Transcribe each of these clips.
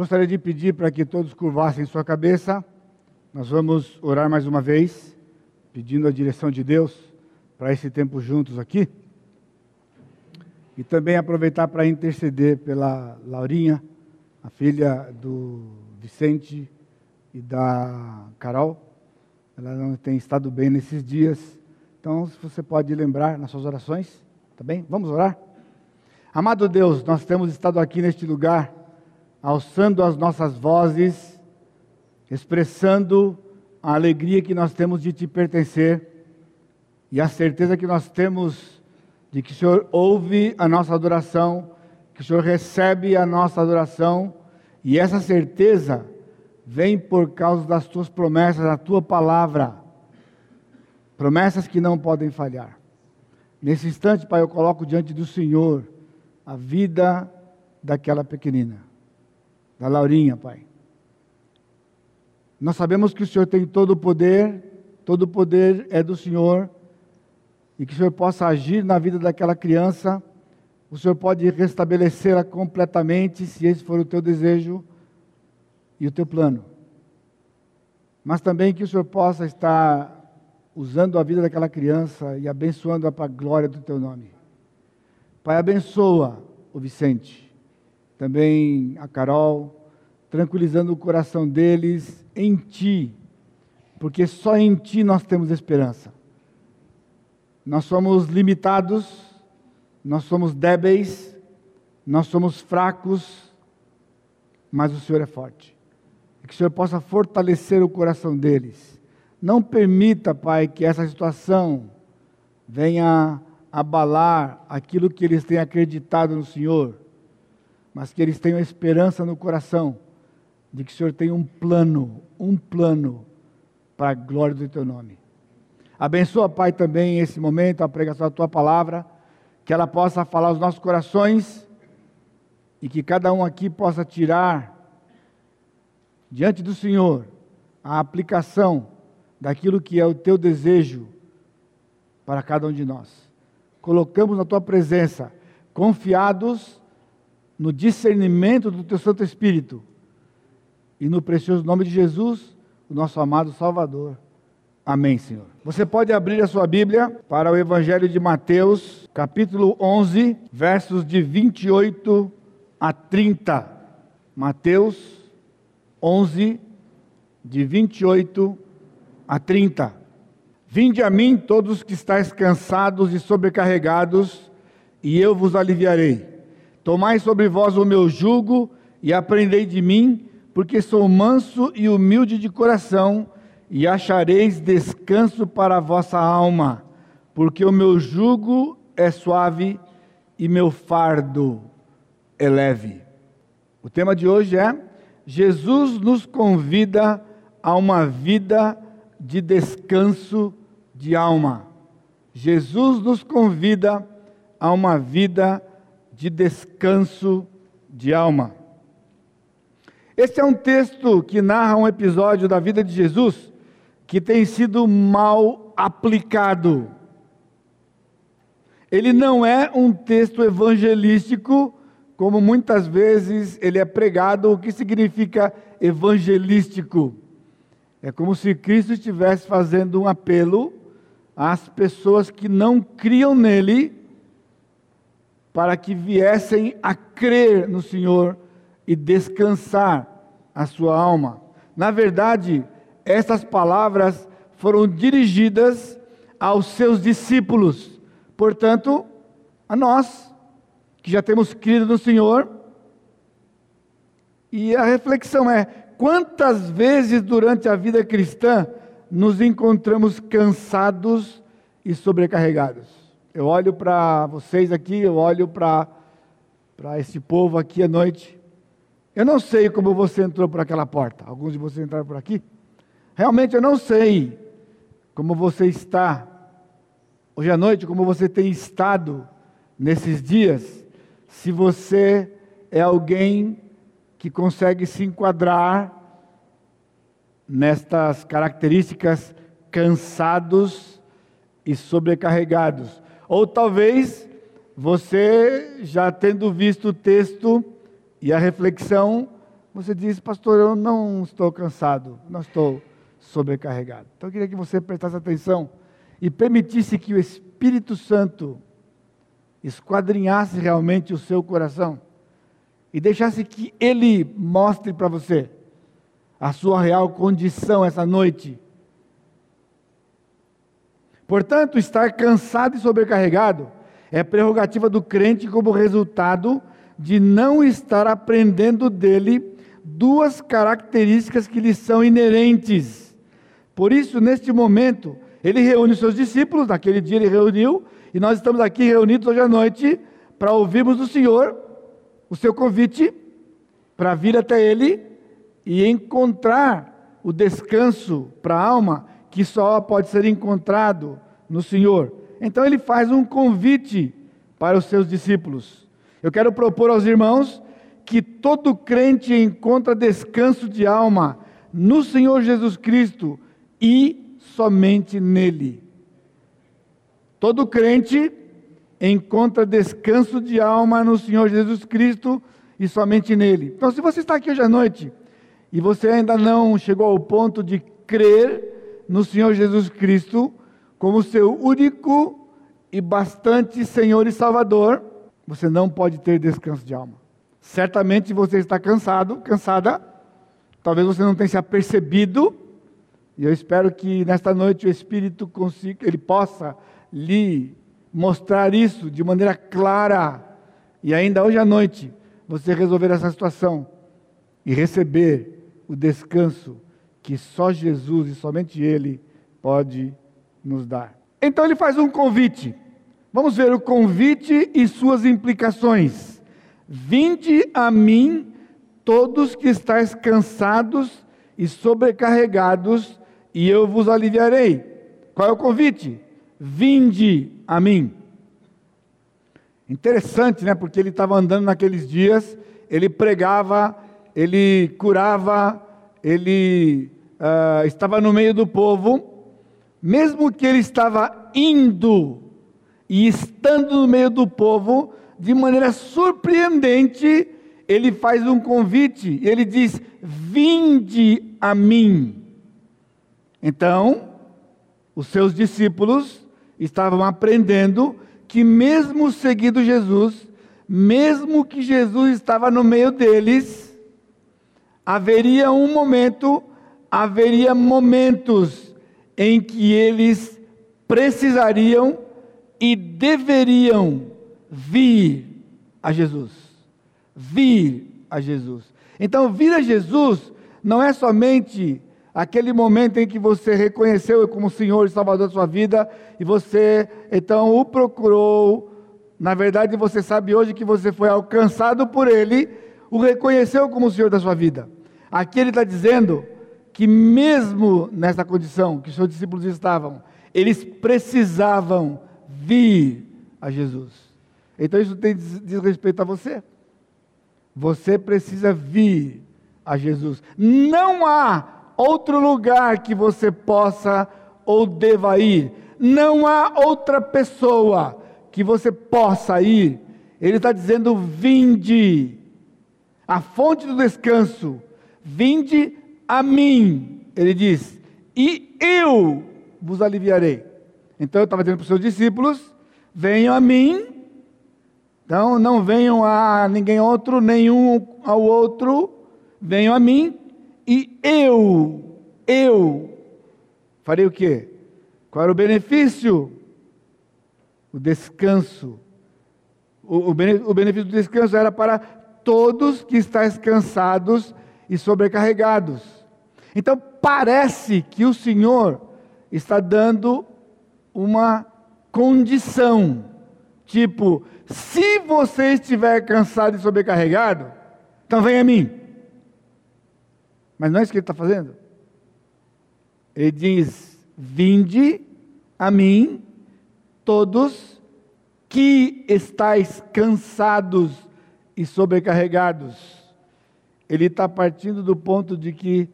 Gostaria de pedir para que todos curvassem sua cabeça. Nós vamos orar mais uma vez, pedindo a direção de Deus para esse tempo juntos aqui. E também aproveitar para interceder pela Laurinha, a filha do Vicente e da Carol. Ela não tem estado bem nesses dias. Então, se você pode lembrar nas suas orações, tá bem? Vamos orar? Amado Deus, nós temos estado aqui neste lugar, alçando as nossas vozes, expressando a alegria que nós temos de te pertencer e a certeza que nós temos de que o Senhor ouve a nossa adoração, que o Senhor recebe a nossa adoração, e essa certeza vem por causa das tuas promessas, da tua palavra. Promessas que não podem falhar. Nesse instante, Pai, eu coloco diante do Senhor a vida daquela pequenina, da Laurinha, Pai. Nós sabemos que o Senhor tem todo o poder, todo o poder é do Senhor, e que o Senhor possa agir na vida daquela criança. O Senhor pode restabelecê-la completamente, se esse for o teu desejo e o teu plano. Mas também que o Senhor possa estar usando a vida daquela criança e abençoando-a para a glória do teu nome. Pai, abençoa o Vicente, também a Carol, tranquilizando o coração deles em ti, porque só em ti nós temos esperança. Nós somos limitados, nós somos débeis, nós somos fracos, mas o Senhor é forte que o Senhor possa fortalecer o coração deles. Não permita, Pai, que essa situação venha abalar aquilo que eles têm acreditado no Senhor, mas que eles tenham esperança no coração de que o Senhor tem um plano, um plano para a glória do teu nome. Abençoa, Pai, também esse momento, a pregação da tua palavra, que ela possa falar aos nossos corações e que cada um aqui possa tirar diante do Senhor a aplicação daquilo que é o teu desejo para cada um de nós. Colocamos na tua presença, confiados no discernimento do teu Santo Espírito e no precioso nome de Jesus, o nosso amado Salvador. Amém, Senhor. Você pode abrir a sua Bíblia para o Evangelho de Mateus, capítulo 11, versos de 28 a 30. Mateus 11, de 28 a 30. Vinde a mim todos que estáis cansados e sobrecarregados, e eu vos aliviarei. Tomai sobre vós o meu jugo e aprendei de mim, porque sou manso e humilde de coração, e achareis descanso para a vossa alma, porque o meu jugo é suave e meu fardo é leve. O tema de hoje é Jesus nos convida a uma vida de descanso de alma. Jesus nos convida a uma vida de descanso de alma. Este é um texto que narra um episódio da vida de Jesus que tem sido mal aplicado. Ele não é um texto evangelístico como muitas vezes ele é pregado, o que significa evangelístico? É como se Cristo estivesse fazendo um apelo às pessoas que não criam nele, para que viessem a crer no Senhor e descansar a sua alma. Na verdade, essas palavras foram dirigidas aos seus discípulos, portanto, a nós que já temos crido no Senhor. E a reflexão é: quantas vezes durante a vida cristã nos encontramos cansados e sobrecarregados? Eu olho para vocês aqui, eu olho para esse povo aqui à noite. Eu não sei como você entrou por aquela porta. Alguns de vocês entraram por aqui. Realmente eu não sei como você está hoje à noite, como você tem estado nesses dias se você é alguém que consegue se enquadrar nestas características cansados e sobrecarregados. Ou talvez você, já tendo visto o texto e a reflexão, você diz, pastor, eu não estou cansado, não estou sobrecarregado. Então eu queria que você prestasse atenção e permitisse que o Espírito Santo esquadrinhasse realmente o seu coração e deixasse que ele mostre para você a sua real condição essa noite. Portanto, estar cansado e sobrecarregado é prerrogativa do crente como resultado de não estar aprendendo dele duas características que lhe são inerentes. Por isso, neste momento, ele reúne os seus discípulos, naquele dia ele reuniu, e nós estamos aqui reunidos hoje à noite para ouvirmos do Senhor o seu convite para vir até ele e encontrar o descanso para a alma que só pode ser encontrado no Senhor. Então ele faz um convite para os seus discípulos. Eu quero propor aos irmãos que todo crente encontra descanso de alma no Senhor Jesus Cristo e somente nele. Todo crente encontra descanso de alma no Senhor Jesus Cristo e somente nele. Então, se você está aqui hoje à noite e você ainda não chegou ao ponto de crer no Senhor Jesus Cristo como seu único e bastante Senhor e Salvador, você não pode ter descanso de alma. Certamente você está cansado, cansada. Talvez você não tenha se apercebido. E eu espero que nesta noite o Espírito consiga, ele possa lhe mostrar isso de maneira clara. E ainda hoje à noite você resolver essa situação e receber o descanso que só Jesus e somente Ele pode nos dar. Então ele faz um convite. Vamos ver o convite e suas implicações. Vinde a mim, todos que estáis cansados e sobrecarregados, e eu vos aliviarei. Qual é o convite? Vinde a mim. Interessante, né? Porque ele estava andando naqueles dias, ele pregava, ele curava, ele uh, estava no meio do povo, mesmo que ele estava indo e estando no meio do povo, de maneira surpreendente, ele faz um convite, ele diz: Vinde a mim. Então, os seus discípulos estavam aprendendo que, mesmo seguindo Jesus, mesmo que Jesus estava no meio deles, haveria um momento, haveria momentos em que eles precisariam e deveriam vir a Jesus. Vir a Jesus. Então, vir a Jesus não é somente aquele momento em que você reconheceu como Senhor e Salvador da sua vida e você então o procurou. Na verdade, você sabe hoje que você foi alcançado por Ele, o reconheceu como Senhor da sua vida. Aqui Ele está dizendo que, mesmo nessa condição que os seus discípulos estavam, eles precisavam vir a Jesus. Então isso tem, diz respeito a você. Você precisa vir a Jesus. Não há outro lugar que você possa ou deva ir. Não há outra pessoa que você possa ir. Ele está dizendo: vinde, a fonte do descanso, vinde a mim. Ele diz: e eu vos aliviarei. Então eu estava dizendo para os seus discípulos: venham a mim então não venham a ninguém outro, nenhum ao outro, venham a mim e eu, eu farei o quê? Qual era o benefício? O descanso. O, o, benefício do descanso era para todos que estáis cansados e sobrecarregados. Então parece que o Senhor está dando uma condição, tipo, se você estiver cansado e sobrecarregado, então venha a mim. Mas não é isso que ele está fazendo. Ele diz: Vinde a mim, todos que estáis cansados e sobrecarregados. Ele está partindo do ponto de que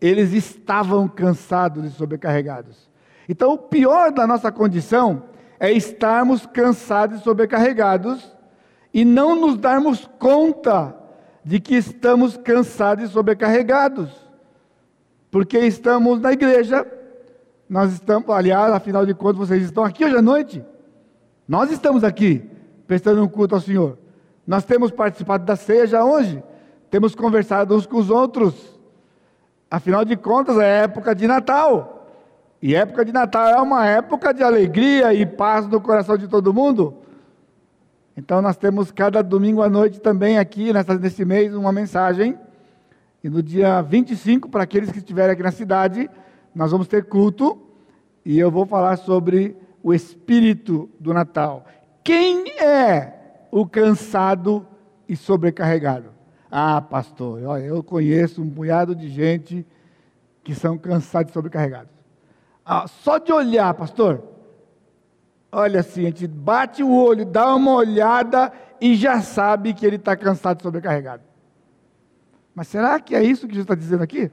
eles estavam cansados e sobrecarregados. Então, o pior da nossa condição é estarmos cansados e sobrecarregados e não nos darmos conta de que estamos cansados e sobrecarregados, porque estamos na igreja, nós estamos, aliás, afinal de contas, vocês estão aqui hoje à noite, nós estamos aqui, prestando um culto ao Senhor, nós temos participado da ceia já hoje, temos conversado uns com os outros, afinal de contas, é época de Natal. E época de Natal é uma época de alegria e paz no coração de todo mundo. Então nós temos cada domingo à noite também aqui, nessa, nesse mês, uma mensagem. E no dia 25, para aqueles que estiverem aqui na cidade, nós vamos ter culto. E eu vou falar sobre o espírito do Natal. Quem é o cansado e sobrecarregado? Ah, pastor, eu conheço um punhado de gente que são cansados e sobrecarregados. Ah, só de olhar, pastor. Olha assim, a gente bate o olho, dá uma olhada e já sabe que ele está cansado e sobrecarregado. Mas será que é isso que Jesus está dizendo aqui?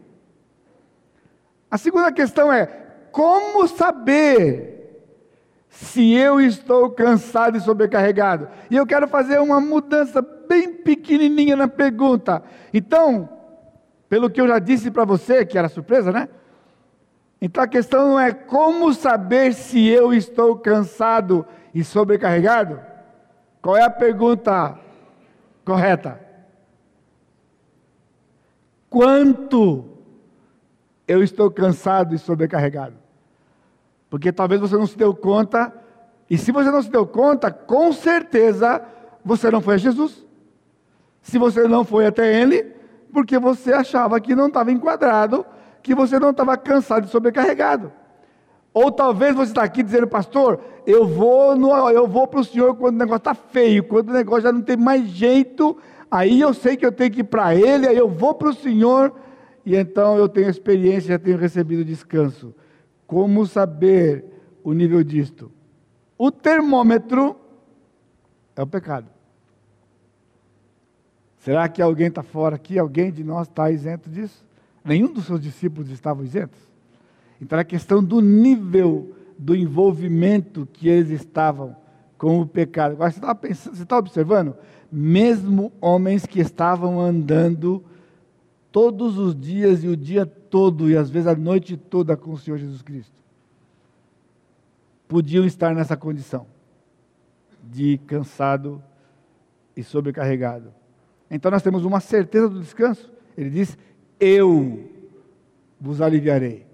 A segunda questão é: como saber se eu estou cansado e sobrecarregado? E eu quero fazer uma mudança bem pequenininha na pergunta. Então, pelo que eu já disse para você, que era surpresa, né? Então a questão não é como saber se eu estou cansado e sobrecarregado? Qual é a pergunta correta? Quanto eu estou cansado e sobrecarregado? Porque talvez você não se deu conta, e se você não se deu conta, com certeza você não foi a Jesus. Se você não foi até Ele, porque você achava que não estava enquadrado que você não estava cansado e sobrecarregado. Ou talvez você está aqui dizendo, pastor, eu vou, eu vou para o senhor quando o negócio está feio, quando o negócio já não tem mais jeito, aí eu sei que eu tenho que ir para ele, aí eu vou para o senhor, e então eu tenho experiência, já tenho recebido descanso. Como saber o nível disto? O termômetro é o pecado. Será que alguém está fora aqui? Alguém de nós está isento disso? Nenhum dos seus discípulos estavam isentos. Então, a questão do nível do envolvimento que eles estavam com o pecado. Agora, você está pensando, você está observando? Mesmo homens que estavam andando todos os dias e o dia todo, e às vezes a noite toda com o Senhor Jesus Cristo, podiam estar nessa condição de cansado e sobrecarregado. Então nós temos uma certeza do descanso. Ele diz: eu vos aliviarei.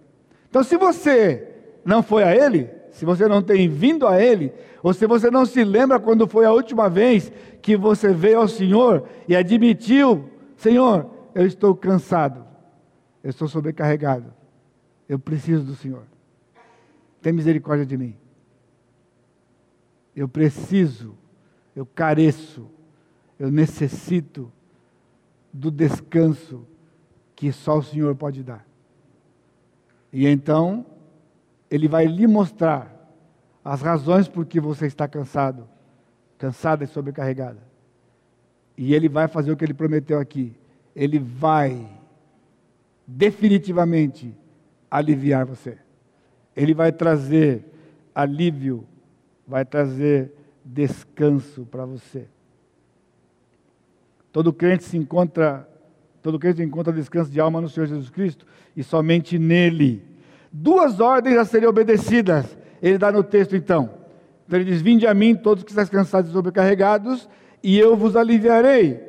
Então, se você não foi a Ele, se você não tem vindo a Ele, ou se você não se lembra quando foi a última vez que você veio ao Senhor e admitiu: Senhor, eu estou cansado, eu estou sobrecarregado, eu preciso do Senhor, tem misericórdia de mim. Eu preciso, eu careço, eu necessito do descanso que só o Senhor pode dar. E então, Ele vai lhe mostrar as razões por que você está cansado, cansada e sobrecarregada. E Ele vai fazer o que Ele prometeu aqui. Ele vai definitivamente aliviar você. Ele vai trazer alívio, vai trazer descanso para você. Todo crente se encontra Todo crente encontra descanso de alma no Senhor Jesus Cristo e somente nele. Duas ordens a serem obedecidas. Ele dá no texto então. Então ele diz: Vinde a mim, todos que estáis cansados e sobrecarregados, e eu vos aliviarei.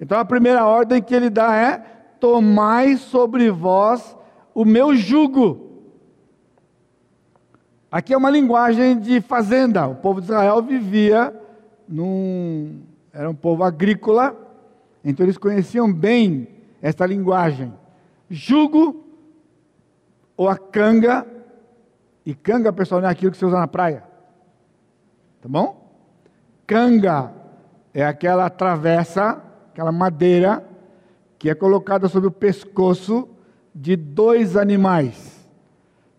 Então a primeira ordem que ele dá é: Tomai sobre vós o meu jugo. Aqui é uma linguagem de fazenda. O povo de Israel vivia num. Era um povo agrícola, então eles conheciam bem esta linguagem. Jugo ou a canga, e canga, pessoal, não é aquilo que você usa na praia. Tá bom? Canga é aquela travessa, aquela madeira que é colocada sobre o pescoço de dois animais,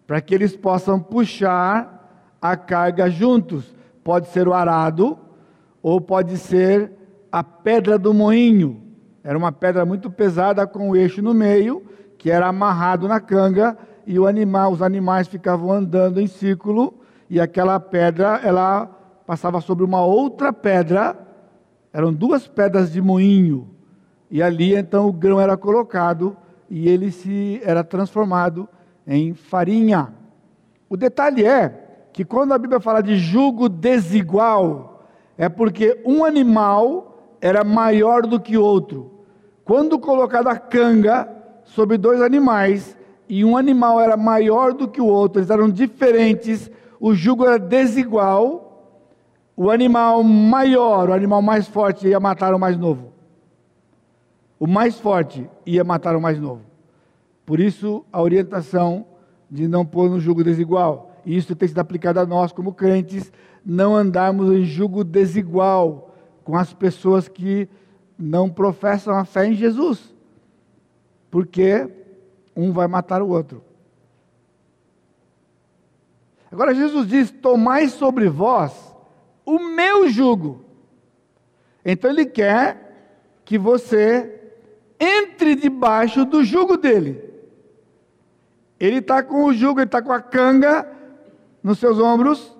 para que eles possam puxar a carga juntos. Pode ser o arado ou pode ser a pedra do moinho. Era uma pedra muito pesada com o eixo no meio, que era amarrado na canga e o animal, os animais ficavam andando em círculo e aquela pedra ela passava sobre uma outra pedra. Eram duas pedras de moinho E ali então o grão era colocado e ele se era transformado em farinha. O detalhe é que quando a Bíblia fala de jugo desigual, é porque um animal era maior do que outro. Quando colocada a canga sobre dois animais, e um animal era maior do que o outro, eles eram diferentes, o jugo era desigual, o animal maior, o animal mais forte ia matar o mais novo. O mais forte ia matar o mais novo. Por isso, a orientação de não pôr no jugo desigual. E isso tem sido aplicado a nós como crentes, não andarmos em jugo desigual com as pessoas que não professam a fé em Jesus. Porque um vai matar o outro. Agora Jesus diz: Tomai sobre vós o meu jugo. Então ele quer que você entre debaixo do jugo dele. Ele está com o jugo, ele está com a canga nos seus ombros,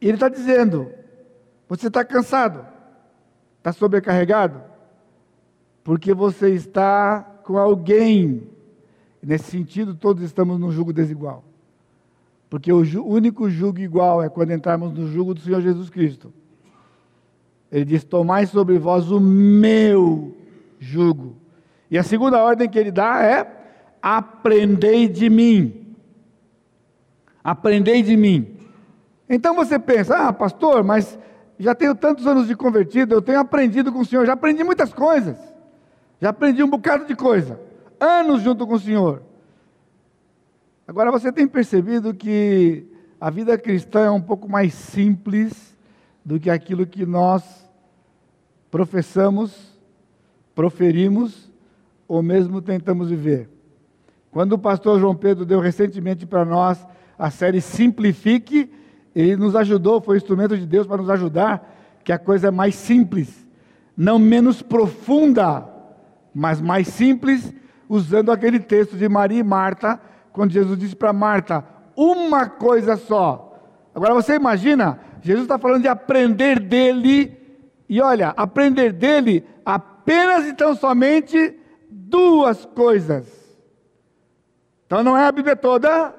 e ele está dizendo: Você está cansado? Está sobrecarregado? Porque você está com alguém Nesse sentido, todos estamos num jugo desigual. Porque o único jugo igual é quando entrarmos no jugo do Senhor Jesus Cristo. Ele diz: Tomai sobre vós o meu jugo. E a segunda ordem que ele dá é: Aprendei de mim. Aprendei de mim. Então você pensa: Ah, pastor, mas já tenho tantos anos de convertido, eu tenho aprendido com o Senhor, já aprendi muitas coisas. Já aprendi um bocado de coisa anos junto com o Senhor. Agora você tem percebido que a vida cristã é um pouco mais simples do que aquilo que nós professamos, proferimos ou mesmo tentamos viver. Quando o pastor João Pedro deu recentemente para nós a série Simplifique, ele nos ajudou, foi instrumento de Deus para nos ajudar, que a coisa é mais simples, não menos profunda, mas mais simples usando aquele texto de Maria e Marta, quando Jesus disse para Marta: uma coisa só. Agora você imagina, Jesus está falando de aprender dele, e olha, aprender dele apenas e tão somente duas coisas. Então não é a Bíblia toda.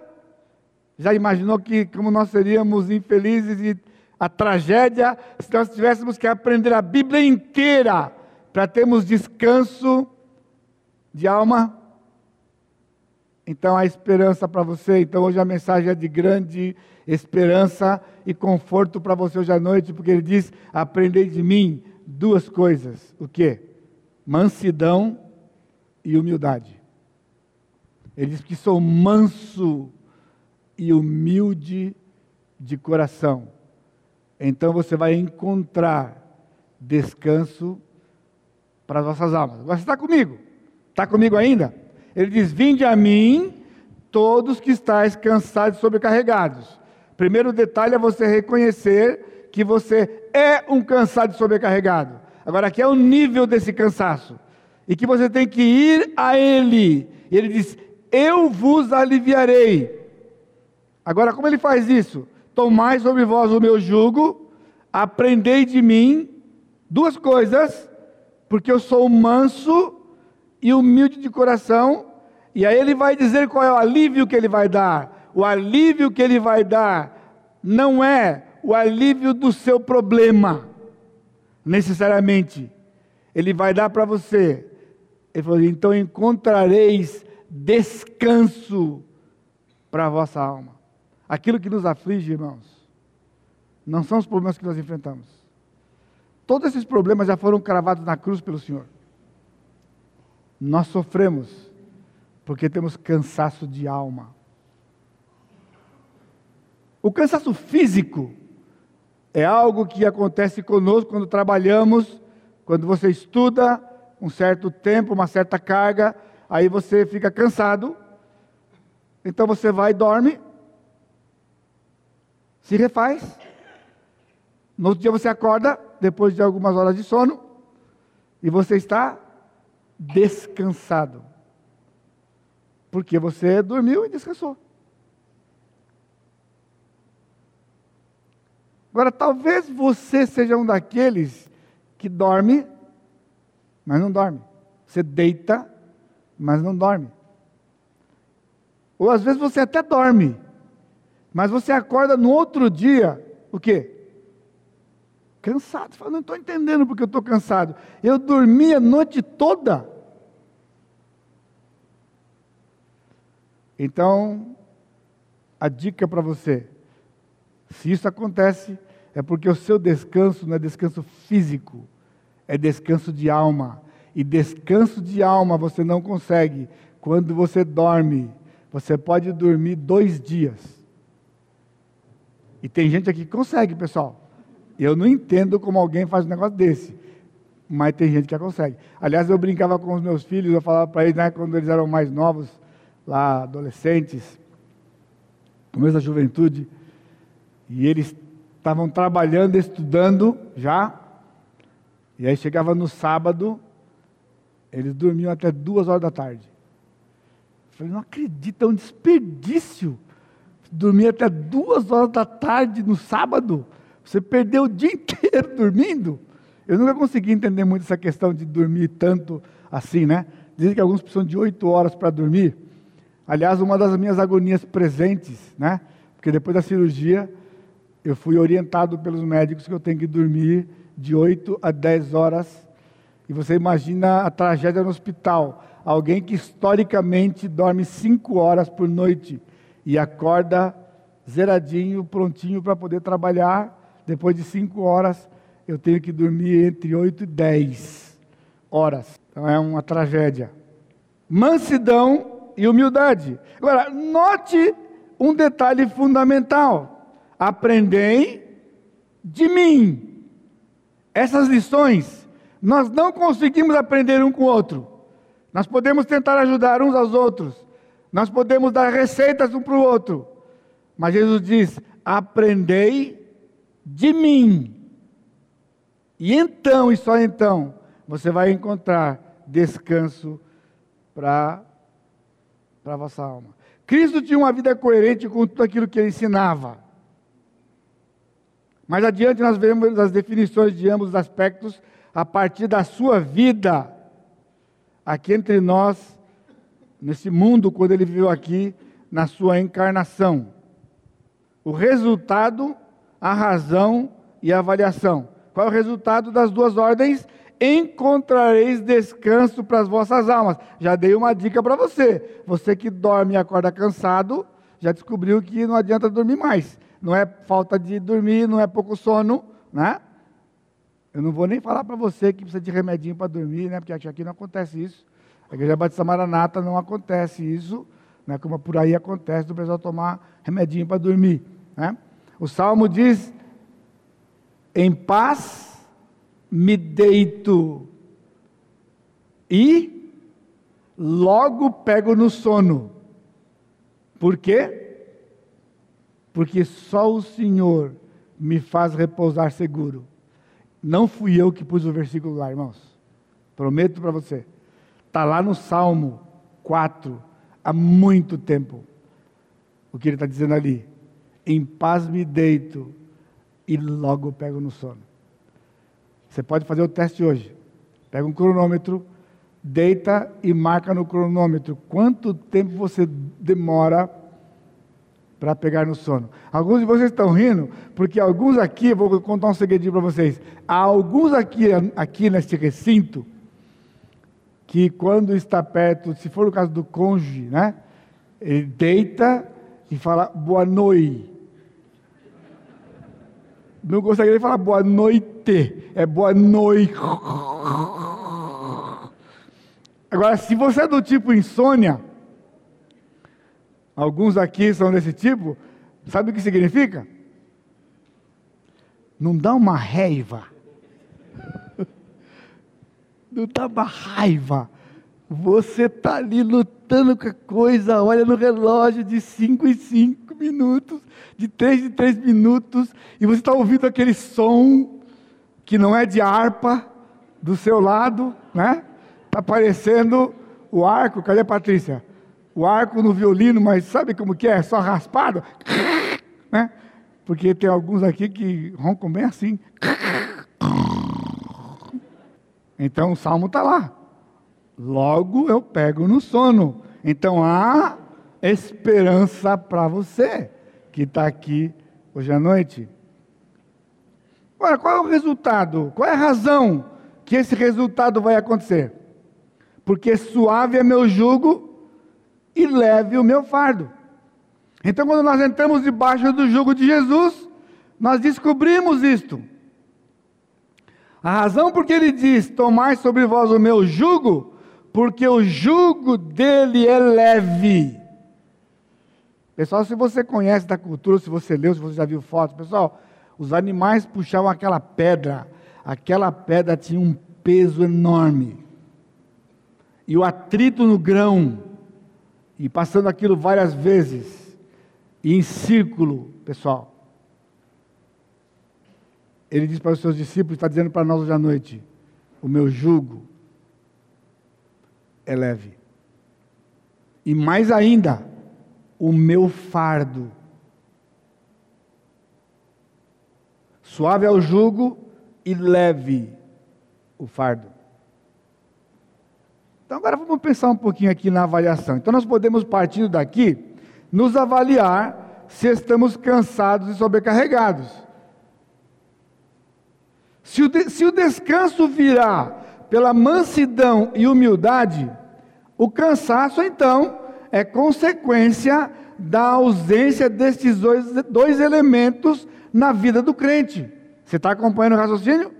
Já imaginou que como nós seríamos infelizes e a tragédia se nós tivéssemos que aprender a Bíblia inteira para termos descanso de alma? Então há esperança para você. Então hoje a mensagem é de grande esperança e conforto para você hoje à noite, porque ele diz: aprendei de mim duas coisas. O que? Mansidão e humildade. Ele diz que sou manso e humilde de coração. Então você vai encontrar descanso para as vossas almas. Você está comigo? Está comigo ainda? Ele diz: Vinde a mim, todos que estáis cansados e sobrecarregados. Primeiro detalhe é você reconhecer que você é um cansado e sobrecarregado. Agora, aqui é o nível desse cansaço. E que você tem que ir a Ele. E ele diz: Eu vos aliviarei. Agora, como ele faz isso? Tomai sobre vós o meu jugo, aprendei de mim duas coisas, porque eu sou manso e humilde de coração, e aí ele vai dizer qual é o alívio que ele vai dar. O alívio que ele vai dar não é o alívio do seu problema, necessariamente. Ele vai dar para você. Ele falou: então encontrareis descanso para a vossa alma. Aquilo que nos aflige, irmãos, não são os problemas que nós enfrentamos. Todos esses problemas já foram cravados na cruz pelo Senhor. Nós sofremos porque temos cansaço de alma. O cansaço físico é algo que acontece conosco quando trabalhamos, quando você estuda um certo tempo, uma certa carga, aí você fica cansado, então você vai e dorme, se refaz, no outro dia você acorda, depois de algumas horas de sono, e você está descansado. Porque você dormiu e descansou. Agora, talvez você seja um daqueles que dorme, mas não dorme. Você deita, mas não dorme. Ou às vezes você até dorme, mas você acorda no outro dia, o quê? Cansado. Você fala, não estou entendendo porque eu estou cansado. Eu dormi a noite toda. Então, a dica para você: se isso acontece, é porque o seu descanso não é descanso físico, é descanso de alma. E descanso de alma você não consegue quando você dorme. Você pode dormir dois dias. E tem gente aqui que consegue, pessoal. Eu não entendo como alguém faz um negócio desse. Mas tem gente que consegue. Aliás, eu brincava com os meus filhos, eu falava para eles, né, quando eles eram mais novos, lá adolescentes, começo da juventude, e eles estavam trabalhando, estudando já, e aí chegava no sábado, eles dormiam até duas horas da tarde. Eu falei, não acredito, é um desperdício. Dormir até duas horas da tarde no sábado. Você perdeu o dia inteiro dormindo. Eu nunca consegui entender muito essa questão de dormir tanto assim, né? Dizem que alguns precisam de oito horas para dormir. Aliás, uma das minhas agonias presentes, né? Porque depois da cirurgia, eu fui orientado pelos médicos que eu tenho que dormir de 8 a 10 horas. E você imagina a tragédia no hospital. Alguém que historicamente dorme 5 horas por noite e acorda zeradinho, prontinho para poder trabalhar. Depois de 5 horas, eu tenho que dormir entre 8 e 10 horas. Então é uma tragédia. Mansidão e humildade. Agora, note um detalhe fundamental: aprendei de mim. Essas lições nós não conseguimos aprender um com o outro. Nós podemos tentar ajudar uns aos outros. Nós podemos dar receitas um para o outro. Mas Jesus diz: aprendei de mim. E então, e só então, você vai encontrar descanso para a vossa alma. Cristo tinha uma vida coerente com tudo aquilo que ele ensinava. Mais adiante nós veremos as definições de ambos os aspectos a partir da sua vida aqui entre nós, nesse mundo, quando ele viveu aqui, na sua encarnação. O resultado, a razão e a avaliação. Qual é o resultado das duas ordens? encontrareis descanso para as vossas almas. Já dei uma dica para você. Você que dorme e acorda cansado, já descobriu que não adianta dormir mais. Não é falta de dormir, não é pouco sono, né? Eu não vou nem falar para você que precisa de remedinho para dormir, né? Porque aqui não acontece isso. A igreja Batista Maranata não acontece isso, né? Como por aí acontece do pessoal tomar remedinho para dormir, né? O Salmo diz: em paz me deito e logo pego no sono. Por quê? Porque só o Senhor me faz repousar seguro. Não fui eu que pus o versículo lá, irmãos. Prometo para você. Está lá no Salmo 4, há muito tempo. O que ele está dizendo ali? Em paz me deito e logo pego no sono. Você pode fazer o teste hoje. Pega um cronômetro, deita e marca no cronômetro quanto tempo você demora para pegar no sono. Alguns de vocês estão rindo, porque alguns aqui, vou contar um segredinho para vocês. Há alguns aqui, aqui neste recinto, que quando está perto, se for o caso do cônjuge, né? Ele deita e fala boa noite. Não gostaria de falar boa noite, é boa noite. Agora, se você é do tipo insônia, alguns aqui são desse tipo, sabe o que significa? Não dá uma raiva. Não uma raiva. Você está ali lutando com a coisa, olha no relógio de 5 em 5 minutos, de três em três minutos, e você está ouvindo aquele som que não é de harpa do seu lado, né? Está parecendo o arco, cadê a Patrícia? O arco no violino, mas sabe como que é? Só raspado, né? Porque tem alguns aqui que roncam bem assim. Então o salmo está lá. logo eu pego no sono. Então há esperança para você que está aqui hoje à noite. Agora, qual é o resultado? Qual é a razão que esse resultado vai acontecer? Porque suave é meu jugo e leve o meu fardo. Então, quando nós entramos debaixo do jugo de Jesus, nós descobrimos isto. A razão porque ele diz: Tomai sobre vós o meu jugo, porque o jugo dele é leve. Pessoal, se você conhece da cultura, se você leu, se você já viu fotos, pessoal, os animais puxavam aquela pedra, aquela pedra tinha um peso enorme. E o atrito no grão, e passando aquilo várias vezes, e em círculo, pessoal. Ele diz para os seus discípulos, está dizendo para nós hoje à noite: o meu jugo é leve. E mais ainda, o meu fardo. Suave é o jugo e leve o fardo. Então agora vamos pensar um pouquinho aqui na avaliação. Então nós podemos partir daqui nos avaliar se estamos cansados e sobrecarregados. Se o, de, se o descanso virá pela mansidão e humildade, o cansaço então é consequência da ausência desses dois, dois elementos na vida do crente. Você está acompanhando o raciocínio?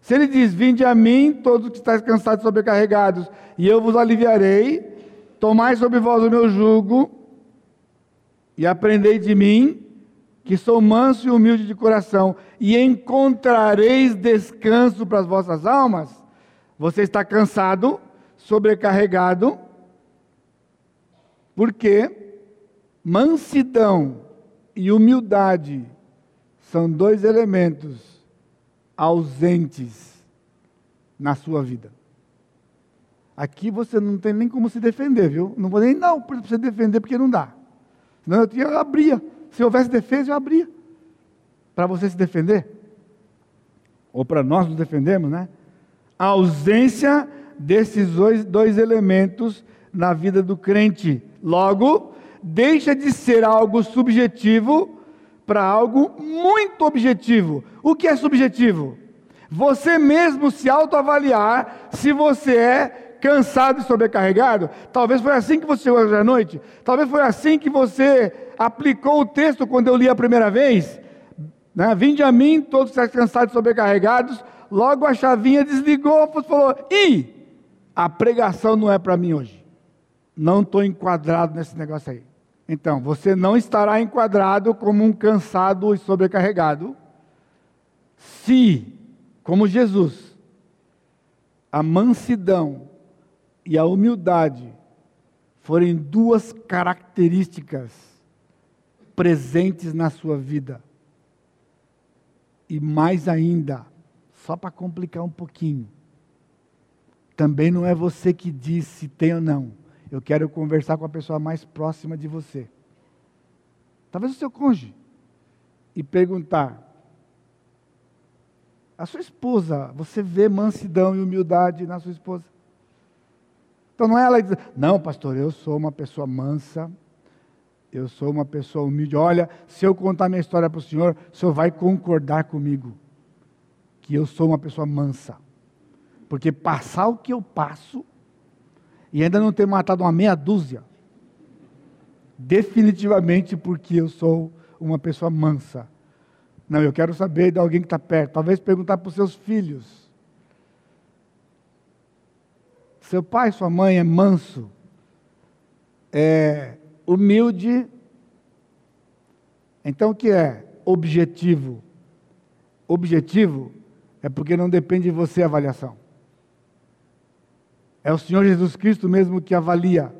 Se ele diz: Vinde a mim, todos que estáis cansados e sobrecarregados, e eu vos aliviarei, tomai sobre vós o meu jugo, e aprendei de mim, que sou manso e humilde de coração, e encontrareis descanso para as vossas almas. Você está cansado, sobrecarregado, porque mansidão e humildade são dois elementos ausentes na sua vida. Aqui você não tem nem como se defender, viu? Não vou nem não para você defender porque não dá. Senão eu, tinha, eu abria. Se houvesse defesa, eu abria. Para você se defender. Ou para nós nos defendermos, né? A ausência desses dois, dois elementos na vida do crente. Logo, deixa de ser algo subjetivo para algo muito objetivo. O que é subjetivo? Você mesmo se autoavaliar se você é cansado e sobrecarregado? Talvez foi assim que você chegou hoje à noite? Talvez foi assim que você aplicou o texto quando eu li a primeira vez? Né? Vinde a mim, todos que cansados e sobrecarregados. Logo a chavinha desligou e falou: Ih, a pregação não é para mim hoje. Não estou enquadrado nesse negócio aí. Então, você não estará enquadrado como um cansado e sobrecarregado, se, como Jesus, a mansidão e a humildade forem duas características presentes na sua vida. E mais ainda, só para complicar um pouquinho, também não é você que diz se tem ou não. Eu quero conversar com a pessoa mais próxima de você. Talvez o seu cônjuge. E perguntar: a sua esposa, você vê mansidão e humildade na sua esposa? Então não é ela dizer, não, pastor, eu sou uma pessoa mansa, eu sou uma pessoa humilde. Olha, se eu contar minha história para o senhor, o senhor vai concordar comigo que eu sou uma pessoa mansa. Porque passar o que eu passo e ainda não ter matado uma meia dúzia, definitivamente porque eu sou uma pessoa mansa. Não, eu quero saber de alguém que está perto. Talvez perguntar para os seus filhos. Seu pai, sua mãe é manso, é humilde. Então o que é objetivo? Objetivo é porque não depende de você a avaliação. É o Senhor Jesus Cristo mesmo que avalia.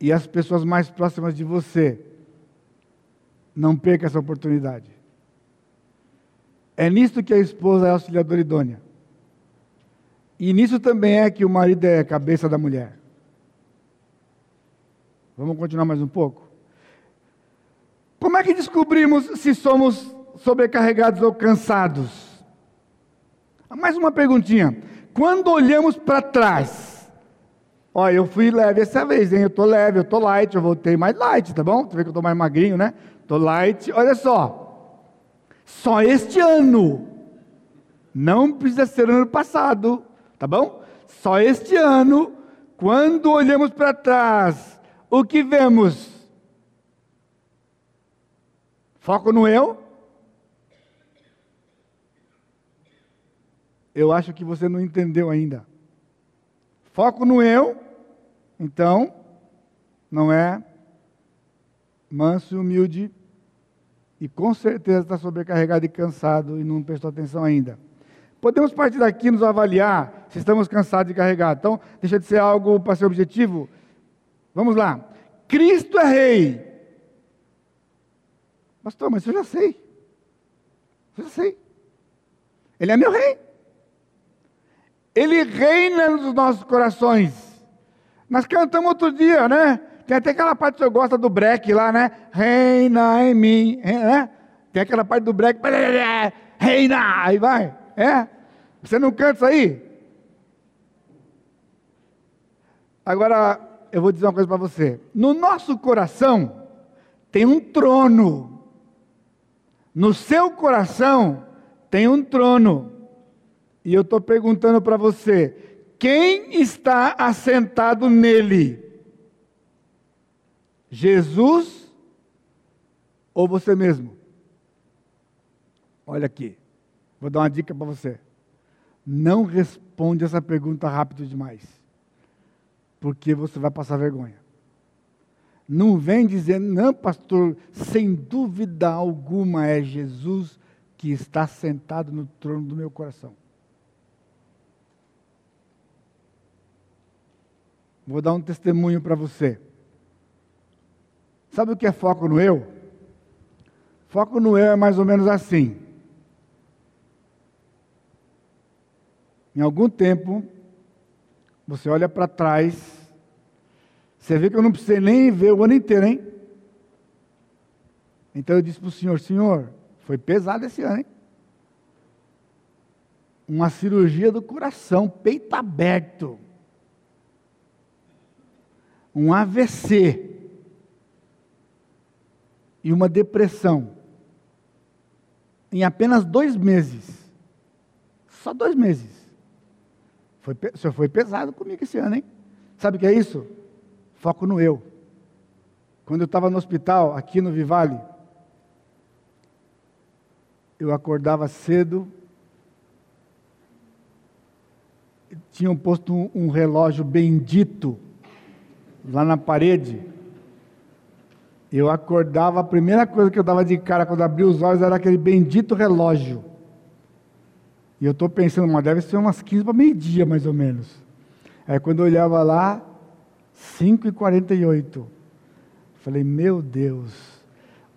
E as pessoas mais próximas de você. Não perca essa oportunidade. É nisto que a esposa é auxiliadora idônea. E nisso também é que o marido é cabeça da mulher. Vamos continuar mais um pouco? Como é que descobrimos se somos sobrecarregados ou cansados? Mais uma perguntinha. quando olhamos para trás, ó, eu fui leve essa vez, hein? Eu tô leve, eu tô light, eu voltei mais light, tá bom? Você vê que eu tô mais magrinho, né? Tô light. Olha só. Só este ano. Não precisa ser ano passado, tá bom? Só este ano, quando olhamos para trás, o que vemos? Foco no eu? Eu acho que você não entendeu ainda. Foco no eu, então, não é manso e humilde, e com certeza está sobrecarregado e cansado e não prestou atenção ainda. Podemos partir daqui nos avaliar se estamos cansados e carregados. Então, deixa de ser algo para ser objetivo. Vamos lá. Cristo é rei. Pastor, mas eu já sei. Eu já sei. Ele é meu rei. Ele reina nos nossos corações. Nós cantamos outro dia, né? Tem até aquela parte que eu gosto do break lá, né? Reina em mim, né? Tem aquela parte do break, reina, aí vai. É? Você não canta isso aí? Agora, eu vou dizer uma coisa para você. No nosso coração tem um trono. No seu coração tem um trono. E eu estou perguntando para você: quem está assentado nele? Jesus ou você mesmo? Olha aqui, vou dar uma dica para você. Não responde essa pergunta rápido demais, porque você vai passar vergonha. Não vem dizendo, não, pastor, sem dúvida alguma é Jesus que está sentado no trono do meu coração. Vou dar um testemunho para você. Sabe o que é foco no eu? Foco no eu é mais ou menos assim. Em algum tempo, você olha para trás você vê que eu não precisei nem ver o ano inteiro, hein? Então eu disse para o senhor: Senhor, foi pesado esse ano, hein? Uma cirurgia do coração, peito aberto. Um AVC. E uma depressão. Em apenas dois meses. Só dois meses. Foi, o senhor foi pesado comigo esse ano, hein? Sabe o que é isso? Foco no eu. Quando eu estava no hospital, aqui no Vivale, eu acordava cedo, tinham posto um, um relógio bendito lá na parede. Eu acordava, a primeira coisa que eu dava de cara quando abri os olhos era aquele bendito relógio. E eu estou pensando, mas deve ser umas 15 para meio-dia, mais ou menos. Aí quando eu olhava lá, 5 e 48. Falei, meu Deus,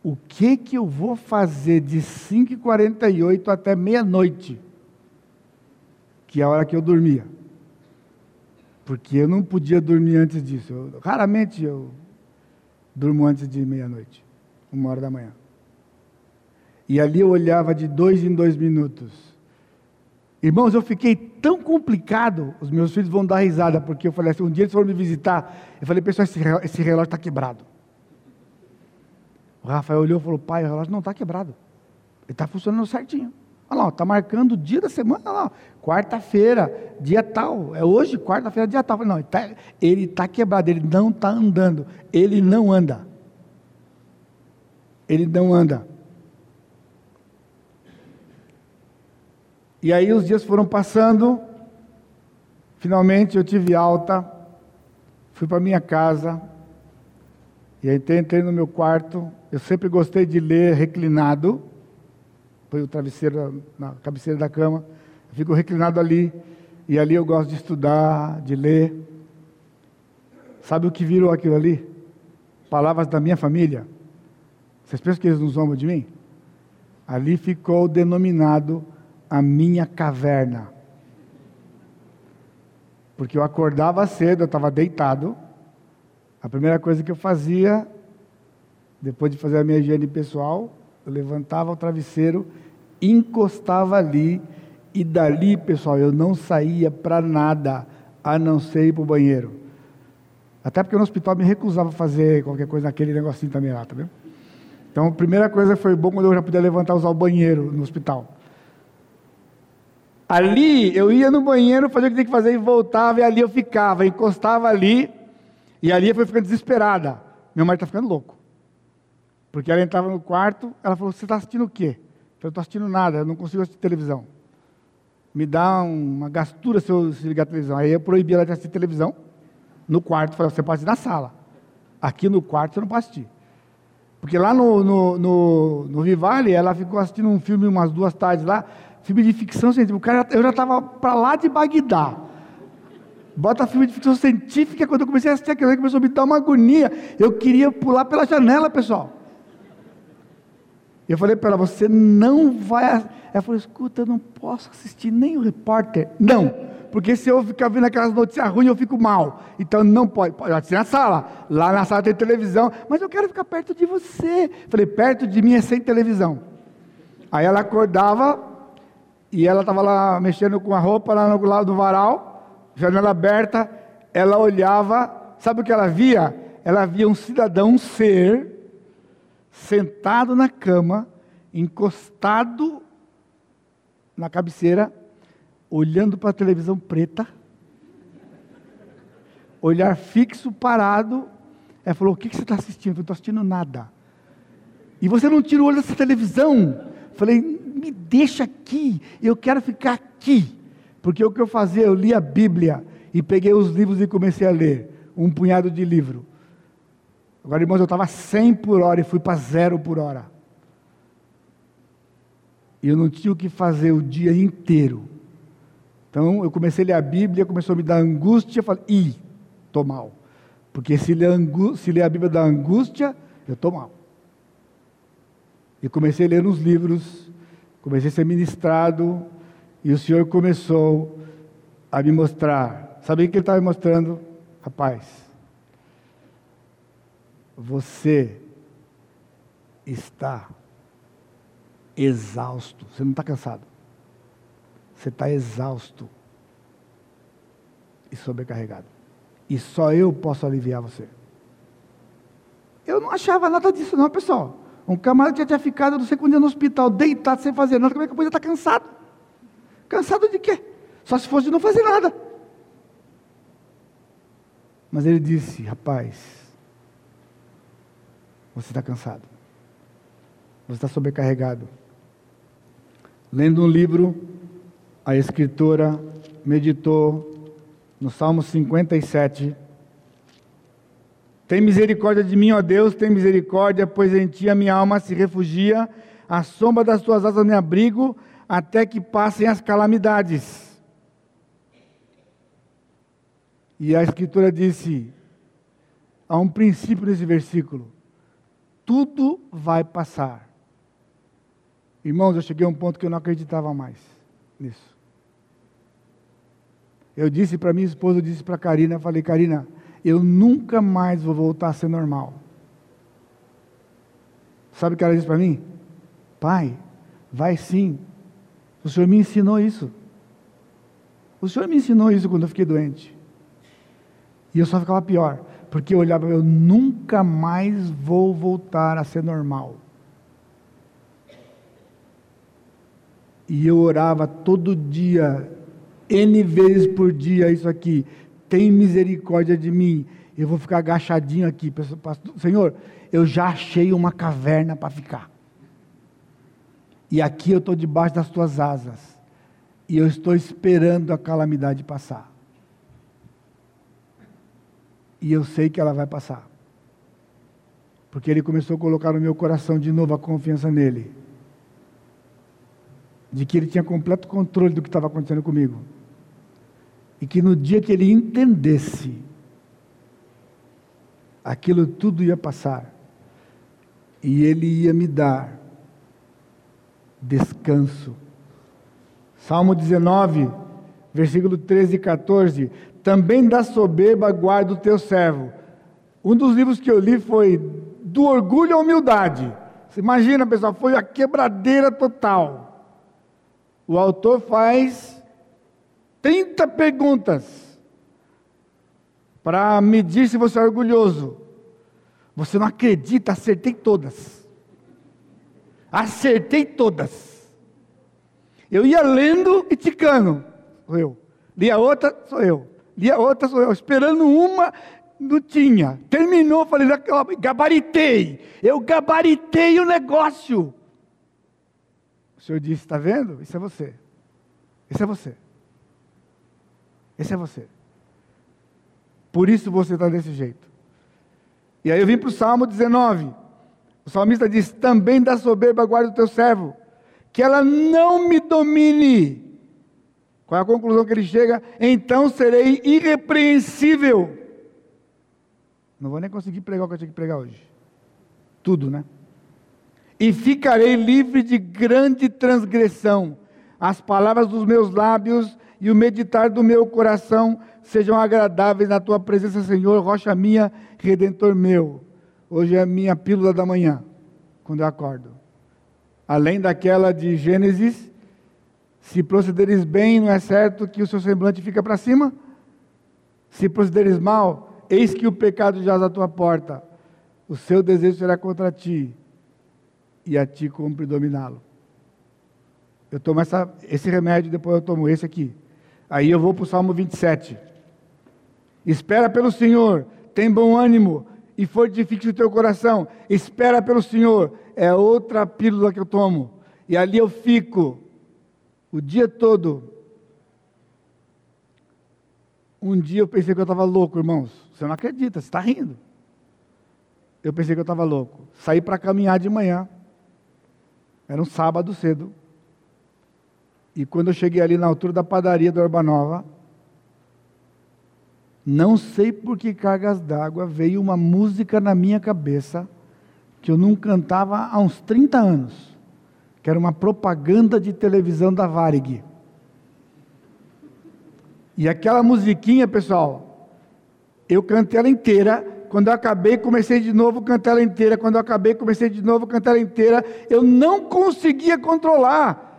o que que eu vou fazer de 5 e 48 até meia-noite? Que é a hora que eu dormia. Porque eu não podia dormir antes disso. Eu, raramente eu durmo antes de meia-noite, uma hora da manhã. E ali eu olhava de dois em dois minutos. Irmãos, eu fiquei tão complicado, os meus filhos vão dar risada, porque eu falei assim, um dia eles foram me visitar, eu falei, pessoal, esse relógio está quebrado. O Rafael olhou e falou, pai, o relógio não está quebrado. Ele está funcionando certinho. Olha lá, está marcando o dia da semana, olha lá, quarta-feira, dia tal, é hoje, quarta-feira, dia tal. Não, ele está tá quebrado, ele não está andando, ele não anda. Ele não anda. E aí os dias foram passando, finalmente eu tive alta, fui para minha casa, e aí entrei no meu quarto. Eu sempre gostei de ler reclinado, põe o travesseiro na cabeceira da cama, fico reclinado ali, e ali eu gosto de estudar, de ler. Sabe o que virou aquilo ali? Palavras da minha família. Vocês pensam que eles não zombam de mim? Ali ficou denominado a minha caverna. Porque eu acordava cedo, eu estava deitado. A primeira coisa que eu fazia, depois de fazer a minha higiene pessoal, eu levantava o travesseiro, encostava ali E dali, pessoal, eu não saía para nada, a não ser ir para o banheiro. Até porque no hospital me recusava a fazer qualquer coisa naquele negocinho também lá, tá vendo? Então, a primeira coisa foi bom quando eu já podia levantar e usar o banheiro no hospital. Ali, eu ia no banheiro, fazia o que tinha que fazer e voltava, e ali eu ficava, encostava ali, e ali eu fui ficando desesperada. Meu marido está ficando louco. Porque ela entrava no quarto, ela falou: Você está assistindo o quê? Eu falei: Estou assistindo nada, eu não consigo assistir televisão me dá uma gastura se eu se ligar a televisão. Aí eu proibi ela de assistir televisão no quarto. Falei, você pode assistir na sala. Aqui no quarto você não pode assistir. Porque lá no, no, no, no Vivale, ela ficou assistindo um filme umas duas tardes lá, filme de ficção científica. O cara, eu já estava para lá de Bagdá. Bota filme de ficção científica, quando eu comecei a assistir aquilo, começou a me dar uma agonia. Eu queria pular pela janela, pessoal. Eu falei para ela, você não vai ela falou: escuta, eu não posso assistir nem o repórter. Não, porque se eu ficar vendo aquelas notícias ruins, eu fico mal. Então não pode. Pode assistir na sala. Lá na sala tem televisão. Mas eu quero ficar perto de você. Falei: perto de mim é sem televisão. Aí ela acordava e ela estava lá mexendo com a roupa lá no lado do varal, janela aberta. Ela olhava, sabe o que ela via? Ela via um cidadão, ser, sentado na cama, encostado na cabeceira, olhando para a televisão preta, olhar fixo, parado. Ela falou: O que, que você está assistindo? Eu estou assistindo nada. E você não tira o olho dessa televisão? Falei: Me deixa aqui, eu quero ficar aqui. Porque o que eu fazia, eu li a Bíblia e peguei os livros e comecei a ler. Um punhado de livro. Agora, irmãos, eu estava 100 por hora e fui para zero por hora. E eu não tinha o que fazer o dia inteiro. Então eu comecei a ler a Bíblia, começou a me dar angústia, eu falei, ih, estou mal. Porque se ler, se ler a Bíblia da angústia, eu estou mal. E comecei a ler nos livros, comecei a ser ministrado, e o Senhor começou a me mostrar. Sabe o que Ele estava me mostrando? Rapaz, você está exausto. Você não está cansado. Você está exausto e sobrecarregado. E só eu posso aliviar você. Eu não achava nada disso, não, pessoal. Um camarada já tinha ficado não sei quando no hospital, deitado sem fazer nada. Como é que eu podia estar cansado? Cansado de quê? Só se fosse de não fazer nada. Mas ele disse: Rapaz, você está cansado. Você está sobrecarregado. Lendo um livro, a escritora meditou no Salmo 57. Tem misericórdia de mim, ó Deus, tem misericórdia, pois em ti a minha alma se refugia, à sombra das tuas asas me abrigo, até que passem as calamidades. E a escritura disse: há um princípio nesse versículo: tudo vai passar, Irmãos, eu cheguei a um ponto que eu não acreditava mais nisso. Eu disse para minha esposa, eu disse para a Karina, falei, Karina, eu nunca mais vou voltar a ser normal. Sabe o que ela disse para mim? Pai, vai sim. O Senhor me ensinou isso. O Senhor me ensinou isso quando eu fiquei doente. E eu só ficava pior, porque eu olhava, eu nunca mais vou voltar a ser normal. E eu orava todo dia, N vezes por dia, isso aqui. Tem misericórdia de mim. Eu vou ficar agachadinho aqui. Senhor, eu já achei uma caverna para ficar. E aqui eu estou debaixo das tuas asas. E eu estou esperando a calamidade passar. E eu sei que ela vai passar. Porque Ele começou a colocar no meu coração de novo a confiança nele de que ele tinha completo controle do que estava acontecendo comigo. E que no dia que ele entendesse, aquilo tudo ia passar. E ele ia me dar descanso. Salmo 19, versículo 13 e 14. Também da soberba guarda o teu servo. Um dos livros que eu li foi Do Orgulho à Humildade. Você imagina, pessoal, foi a quebradeira total. o autor faz 30 perguntas para medir se você é orgulhoso. Você não acredita, acertei todas. Acertei todas. Eu ia lendo e ticando, sou eu. Lia outra, sou eu. Lia outra, sou eu. Esperando uma, não tinha. Terminou, falei, gabaritei. Eu gabaritei o negócio. O senhor disse, está vendo? Isso é você. Isso é você. Esse é você. Por isso você está desse jeito. E aí eu vim para o Salmo 19. O salmista diz: Também da soberba guarda o teu servo, que ela não me domine. Qual é a conclusão que ele chega? Então serei irrepreensível. Não vou nem conseguir pregar o que eu tinha que pregar hoje. Tudo, né? E ficarei livre de grande transgressão. As palavras dos meus lábios e o meditar do meu coração sejam agradáveis na tua presença, Senhor, rocha minha, redentor meu. Hoje é a minha pílula da manhã, quando eu acordo. Além daquela de Gênesis, se procederes bem, não é certo que o seu semblante fica para cima? Se procederes mal, eis que o pecado jaz à tua porta. O seu desejo será contra ti, e a ti cumpre dominá-lo. Eu tomo essa, esse remédio, depois eu tomo esse aqui. Aí eu vou para o Salmo 27. Espera pelo Senhor, tem bom ânimo e fortifique o teu coração. Espera pelo Senhor, é outra pílula que eu tomo. E ali eu fico o dia todo. Um dia eu pensei que eu estava louco, irmãos. Você não acredita, você está rindo. Eu pensei que eu estava louco. Saí para caminhar de manhã. Era um sábado cedo. E quando eu cheguei ali na altura da padaria do Urbanova, não sei por que cargas d'água veio uma música na minha cabeça que eu não cantava há uns 30 anos, que era uma propaganda de televisão da Varig. E aquela musiquinha, pessoal, eu cantei ela inteira. Quando eu acabei, comecei de novo, cantei ela inteira. Quando eu acabei, comecei de novo, cantei ela inteira. Eu não conseguia controlar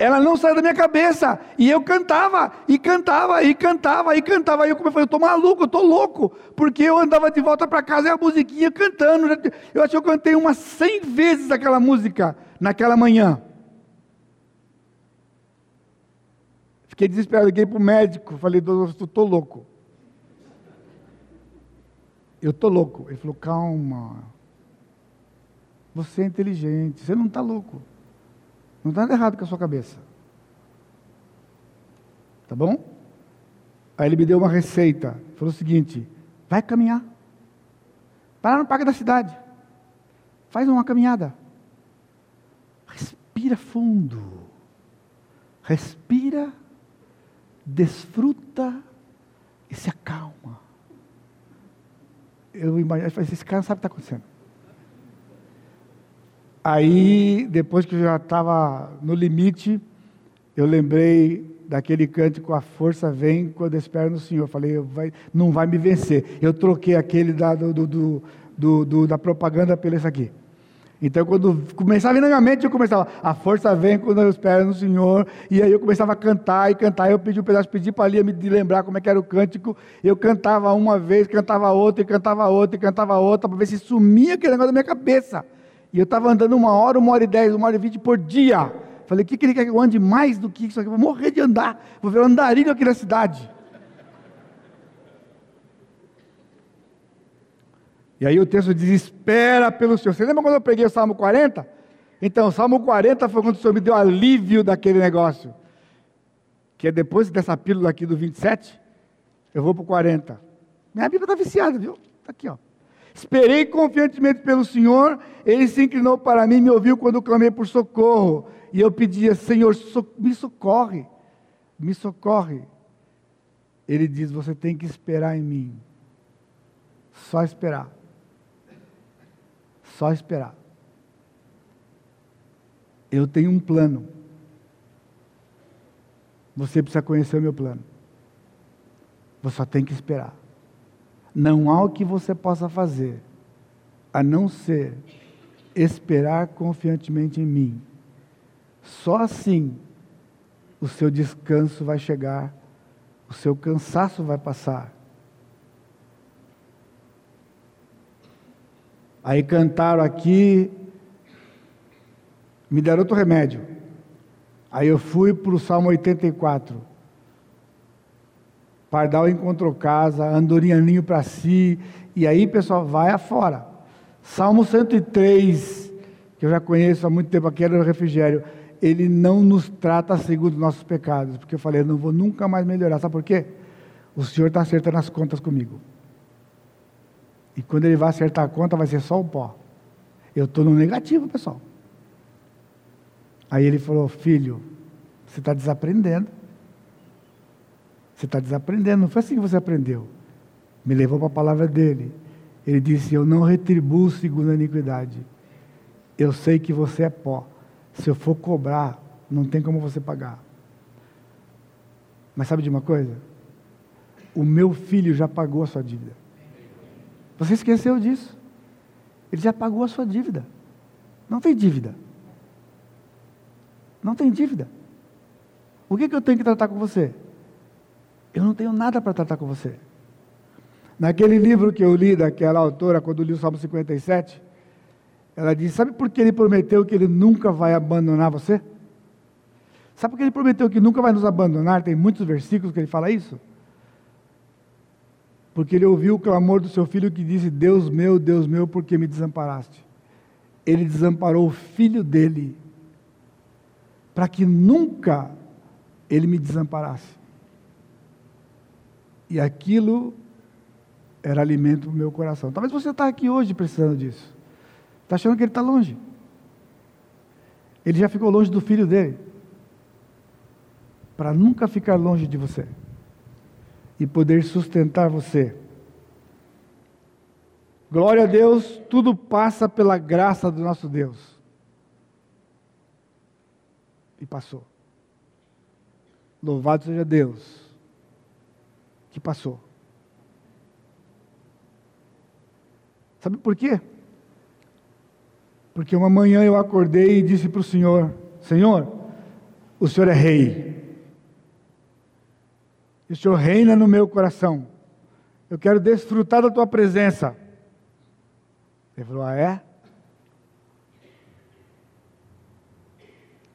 ela não saiu da minha cabeça. E eu cantava, e cantava, e cantava, e cantava. E eu falei, eu estou maluco, eu estou louco. Porque eu andava de volta para casa e a musiquinha cantando. Eu acho que eu cantei umas 100 vezes aquela música naquela manhã. Fiquei desesperado, liguei para o médico, falei, doutor, estou louco. Eu estou louco. Ele falou, calma. Você é inteligente, você não está louco. Não está nada errado com a sua cabeça. Tá bom? Aí ele me deu uma receita. Falou o seguinte: vai caminhar. Para no parque da cidade. Faz uma caminhada. Respira fundo. Respira, desfruta e se acalma. Eu imagino, esse cara sabe o que está acontecendo. Aí, depois que eu já estava no limite, eu lembrei daquele cântico A Força Vem Quando Espero no Senhor. Eu falei, vai, não vai me vencer. Eu troquei aquele da, do, do, do, da propaganda pelo esse aqui. Então, quando começava a vir na minha mente, eu começava, a força vem quando eu espero no Senhor. E aí eu começava a cantar e cantar. Eu pedi um pedaço, pedi para a Lia me lembrar como é que era o cântico. Eu cantava uma vez, cantava outra, e cantava outra, e cantava outra, para ver se sumia aquele negócio da minha cabeça. E eu estava andando uma hora, uma hora e dez, uma hora e vinte por dia. Falei, o que, que ele quer que eu ande mais do que isso aqui? vou morrer de andar. Vou ver um andarilho aqui na cidade. E aí o texto diz: Espera pelo Senhor. Você lembra quando eu peguei o Salmo 40? Então, o Salmo 40 foi quando o Senhor me deu alívio daquele negócio. Que é depois dessa pílula aqui do 27, eu vou para o 40. Minha Bíblia está viciada, viu? Está aqui, ó. Esperei confiantemente pelo Senhor, ele se inclinou para mim e me ouviu quando clamei por socorro. E eu pedia, Senhor, me socorre, me socorre. Ele diz: Você tem que esperar em mim. Só esperar. Só esperar. Eu tenho um plano. Você precisa conhecer o meu plano. Você só tem que esperar. Não há o que você possa fazer a não ser esperar confiantemente em mim. Só assim o seu descanso vai chegar, o seu cansaço vai passar. Aí cantaram aqui, me deram outro remédio. Aí eu fui para o Salmo 84. Pardal encontrou casa, andorinha ninho para si, e aí, pessoal, vai afora. Salmo 103, que eu já conheço há muito tempo, aqui era o refrigério. Ele não nos trata segundo os nossos pecados, porque eu falei, eu não vou nunca mais melhorar. Sabe por quê? O Senhor está acertando as contas comigo. E quando ele vai acertar a conta, vai ser só o pó. Eu estou no negativo, pessoal. Aí ele falou: Filho, você está desaprendendo. Você está desaprendendo. Não foi assim que você aprendeu. Me levou para a palavra dele. Ele disse: Eu não retribuo segundo a iniquidade. Eu sei que você é pó. Se eu for cobrar, não tem como você pagar. Mas sabe de uma coisa? O meu filho já pagou a sua dívida. Você esqueceu disso. Ele já pagou a sua dívida. Não tem dívida. Não tem dívida. O que, que eu tenho que tratar com você? Eu não tenho nada para tratar com você. Naquele livro que eu li daquela autora, quando li o Salmo 57, ela diz: Sabe por que ele prometeu que ele nunca vai abandonar você? Sabe por que ele prometeu que nunca vai nos abandonar? Tem muitos versículos que ele fala isso porque ele ouviu o clamor do seu filho que disse: Deus meu, Deus meu, por que me desamparaste? Ele desamparou o filho dele, para que nunca ele me desamparasse. E aquilo era alimento para o meu coração. Talvez você está aqui hoje precisando disso. Está achando que ele está longe. Ele já ficou longe do filho dele. Para nunca ficar longe de você e poder sustentar você. Glória a Deus, tudo passa pela graça do nosso Deus. E passou. Louvado seja Deus, que passou. Sabe por quê? Porque uma manhã eu acordei e disse para o Senhor: Senhor, o Senhor é rei o Senhor reina no meu coração. Eu quero desfrutar da tua presença. Ele falou: Ah, é?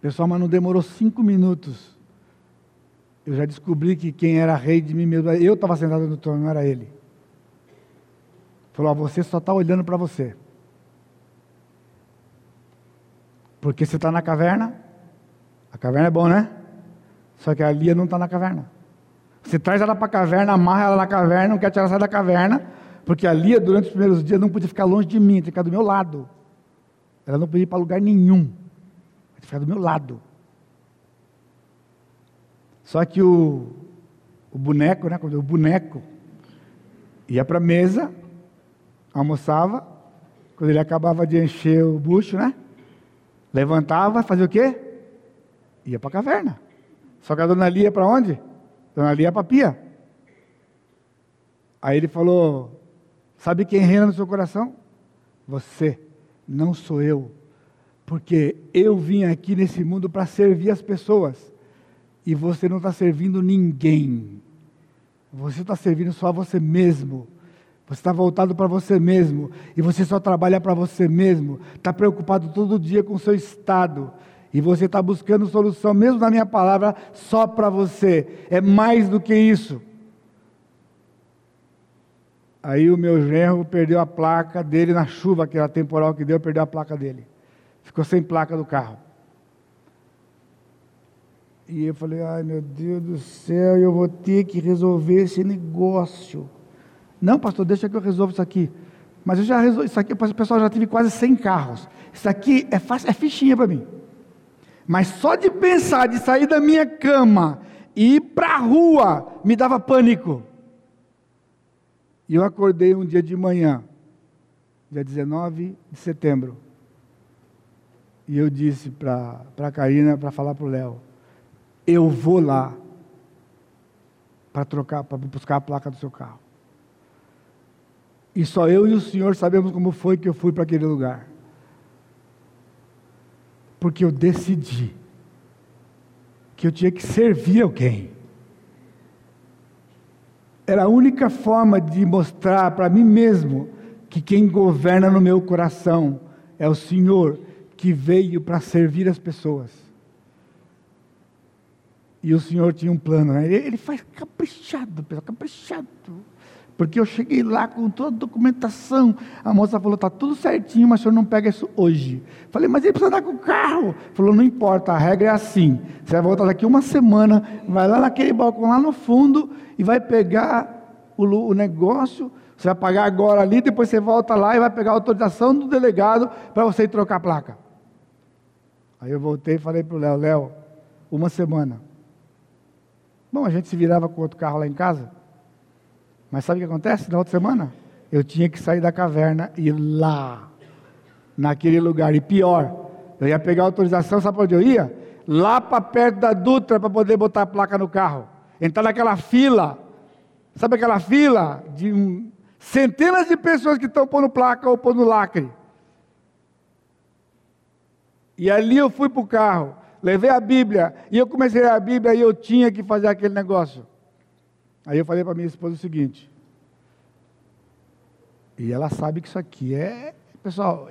Pessoal, mas não demorou cinco minutos. Eu já descobri que quem era rei de mim mesmo, eu estava sentado no trono, não era ele. Falou: ah, Você só está olhando para você. Porque você está na caverna. A caverna é bom, né? Só que a Lia não está na caverna. Você traz ela para a caverna, amarra ela na caverna, não quer tirar ela da caverna, porque ali, durante os primeiros dias, não podia ficar longe de mim, tinha que ficar do meu lado. Ela não podia ir para lugar nenhum, tinha que ficar do meu lado. Só que o, o boneco, né? O boneco ia para a mesa, almoçava, quando ele acabava de encher o bucho, né? Levantava, fazia o quê? Ia para a caverna. Só que a dona Lia para onde? Dona Lia Papia. Aí ele falou: Sabe quem reina no seu coração? Você, não sou eu. Porque eu vim aqui nesse mundo para servir as pessoas. E você não está servindo ninguém. Você está servindo só a você mesmo. Você está voltado para você mesmo. E você só trabalha para você mesmo. Está preocupado todo dia com o seu estado e você está buscando solução, mesmo na minha palavra, só para você. É mais do que isso. Aí o meu genro perdeu a placa dele na chuva, aquela temporal que deu, perdeu a placa dele. Ficou sem placa do carro. E eu falei, ai meu Deus do céu, eu vou ter que resolver esse negócio. Não, pastor, deixa que eu resolvo isso aqui. Mas eu já resolvi, isso aqui, o pessoal já tive quase 100 carros. Isso aqui é, fácil, é fichinha para mim. Mas só de pensar de sair da minha cama e ir para a rua me dava pânico. E eu acordei um dia de manhã, dia 19 de setembro. E eu disse para a Karina, para falar para o Léo, eu vou lá para trocar, para buscar a placa do seu carro. E só eu e o senhor sabemos como foi que eu fui para aquele lugar porque eu decidi. que eu tinha que servir alguém. Era a única forma de mostrar para mim mesmo que quem governa no meu coração é o Senhor que veio para servir as pessoas. E o Senhor tinha um plano, né? ele faz caprichado, caprichado. Porque eu cheguei lá com toda a documentação. A moça falou: está tudo certinho, mas o senhor não pega isso hoje. Falei: mas ele precisa andar com o carro. Falou: não importa, a regra é assim. Você vai voltar daqui uma semana, vai lá naquele balcão lá no fundo e vai pegar o, o negócio. Você vai pagar agora ali, depois você volta lá e vai pegar a autorização do delegado para você ir trocar a placa. Aí eu voltei e falei para o Léo: Léo, uma semana. Bom, a gente se virava com outro carro lá em casa. Mas sabe o que acontece na outra semana? Eu tinha que sair da caverna e ir lá, naquele lugar. E pior, eu ia pegar autorização, sabe onde eu ia? Lá para perto da Dutra para poder botar a placa no carro. Entrar naquela fila. Sabe aquela fila de um, centenas de pessoas que estão pondo placa ou pondo lacre? E ali eu fui para o carro, levei a Bíblia, e eu comecei a Bíblia e eu tinha que fazer aquele negócio. Aí eu falei para minha esposa o seguinte, e ela sabe que isso aqui é. Pessoal,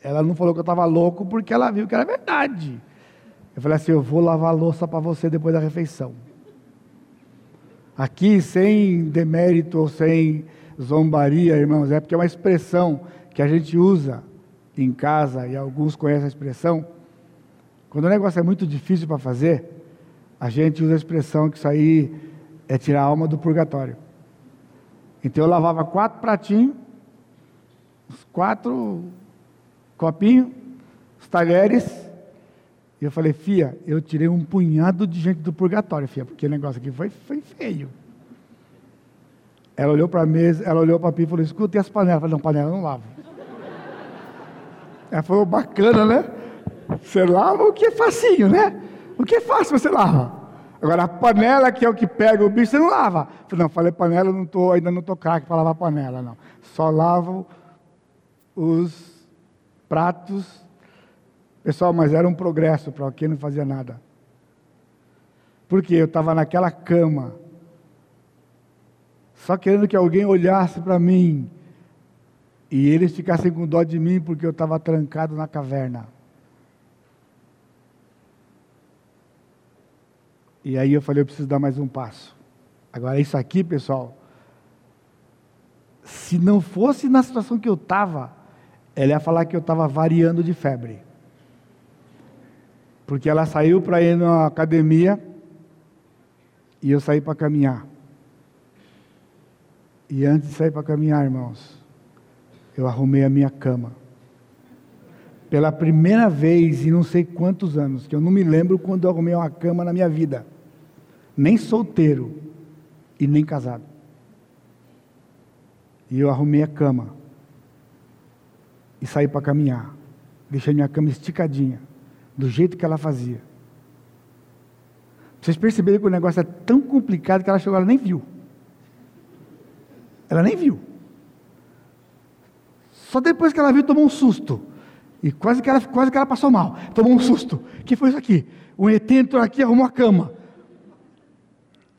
ela não falou que eu estava louco porque ela viu que era verdade. Eu falei assim: eu vou lavar a louça para você depois da refeição. Aqui, sem demérito ou sem zombaria, irmãos, é porque é uma expressão que a gente usa em casa e alguns conhecem a expressão. Quando o negócio é muito difícil para fazer, a gente usa a expressão que isso aí é tirar a alma do purgatório. Então eu lavava quatro pratinhos, os quatro copinhos, os talheres, e eu falei, Fia, eu tirei um punhado de gente do purgatório, Fia, porque o negócio aqui foi, foi feio. Ela olhou para a mesa, ela olhou para Pia e falou, escuta, e as panelas? Eu falei, não, panela eu não lavo. Ela falou, bacana, né? Você lava o que é facinho, né? O que é fácil você lava. Agora, a panela, que é o que pega o bicho, você não lava. Não, falei panela, não tô, ainda não estou craque para lavar panela, não. Só lavo os pratos. Pessoal, mas era um progresso para quem não fazia nada. Porque eu estava naquela cama, só querendo que alguém olhasse para mim e eles ficassem com dó de mim porque eu estava trancado na caverna. E aí eu falei, eu preciso dar mais um passo. Agora, isso aqui, pessoal, se não fosse na situação que eu estava, ela ia falar que eu estava variando de febre. Porque ela saiu para ir na academia e eu saí para caminhar. E antes de sair para caminhar, irmãos, eu arrumei a minha cama. Pela primeira vez em não sei quantos anos, que eu não me lembro quando eu arrumei uma cama na minha vida nem solteiro e nem casado. E eu arrumei a cama e saí para caminhar. Deixei minha cama esticadinha, do jeito que ela fazia. Vocês perceberam que o negócio é tão complicado que ela chegou, ela nem viu. Ela nem viu. Só depois que ela viu, tomou um susto. E quase que ela, quase que ela passou mal. Tomou um susto. O que foi isso aqui? O ET entrou aqui e arrumou a cama.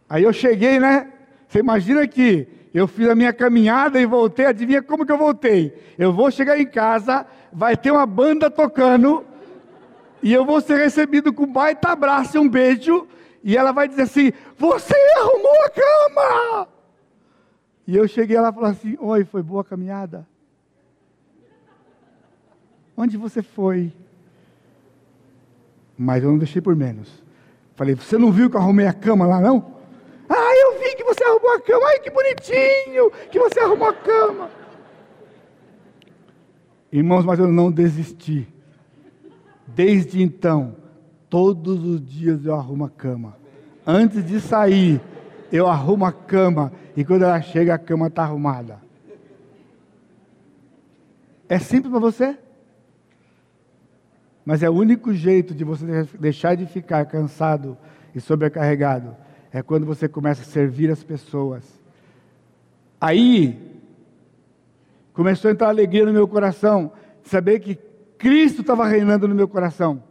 Aí eu cheguei, né? Você imagina que eu fiz a minha caminhada e voltei, adivinha como que eu voltei? Eu vou chegar em casa, vai ter uma banda tocando, e eu vou ser recebido com um baita abraço e um beijo, e ela vai dizer assim: Você arrumou a cama! E eu cheguei ela falou assim: Oi, foi boa a caminhada? Onde você foi? Mas eu não deixei por menos. Falei: Você não viu que eu arrumei a cama lá, não? Ah, eu vi que você arrumou a cama. Ai, que bonitinho que você arrumou a cama. Irmãos, mas eu não desisti. Desde então, todos os dias eu arrumo a cama. Antes de sair, eu arrumo a cama. E quando ela chega, a cama está arrumada. É simples para você? Mas é o único jeito de você deixar de ficar cansado e sobrecarregado é quando você começa a servir as pessoas. Aí começou a entrar alegria no meu coração, saber que Cristo estava reinando no meu coração,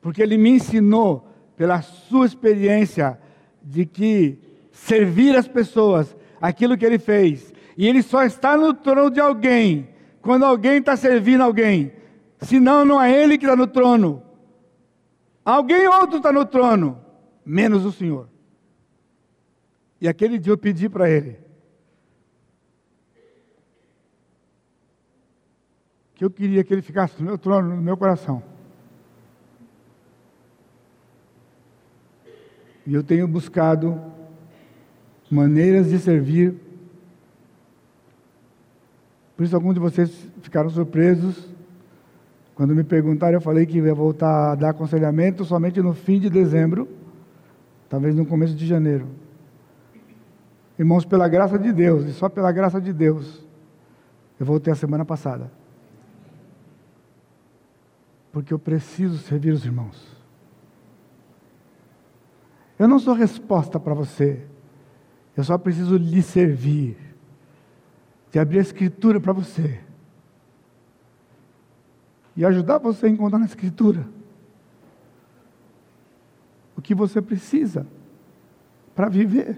porque Ele me ensinou pela sua experiência de que servir as pessoas, aquilo que ele fez, e ele só está no trono de alguém quando alguém está servindo alguém, senão não é ele que está no trono. Alguém outro está no trono, menos o Senhor. E aquele dia eu pedi para ele que eu queria que ele ficasse no meu trono, no meu coração. E eu tenho buscado maneiras de servir. Por isso, alguns de vocês ficaram surpresos quando me perguntaram. Eu falei que ia voltar a dar aconselhamento somente no fim de dezembro, talvez no começo de janeiro. Irmãos, pela graça de Deus, e só pela graça de Deus, eu voltei a semana passada. Porque eu preciso servir os irmãos. Eu não sou resposta para você. Eu só preciso lhe servir. De abrir a escritura para você. E ajudar você a encontrar na escritura o que você precisa para viver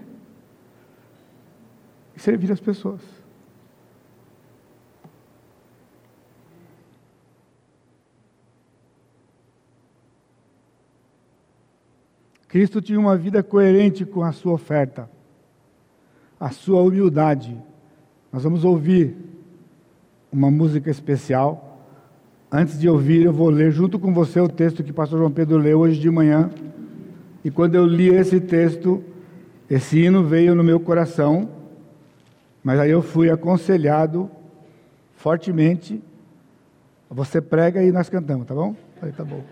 e servir as pessoas. Cristo tinha uma vida coerente com a sua oferta, a sua humildade. Nós vamos ouvir uma música especial. Antes de ouvir, eu vou ler junto com você o texto que o pastor João Pedro leu hoje de manhã. E quando eu li esse texto, esse hino veio no meu coração, mas aí eu fui aconselhado fortemente. Você prega e nós cantamos, tá bom? Falei, tá bom.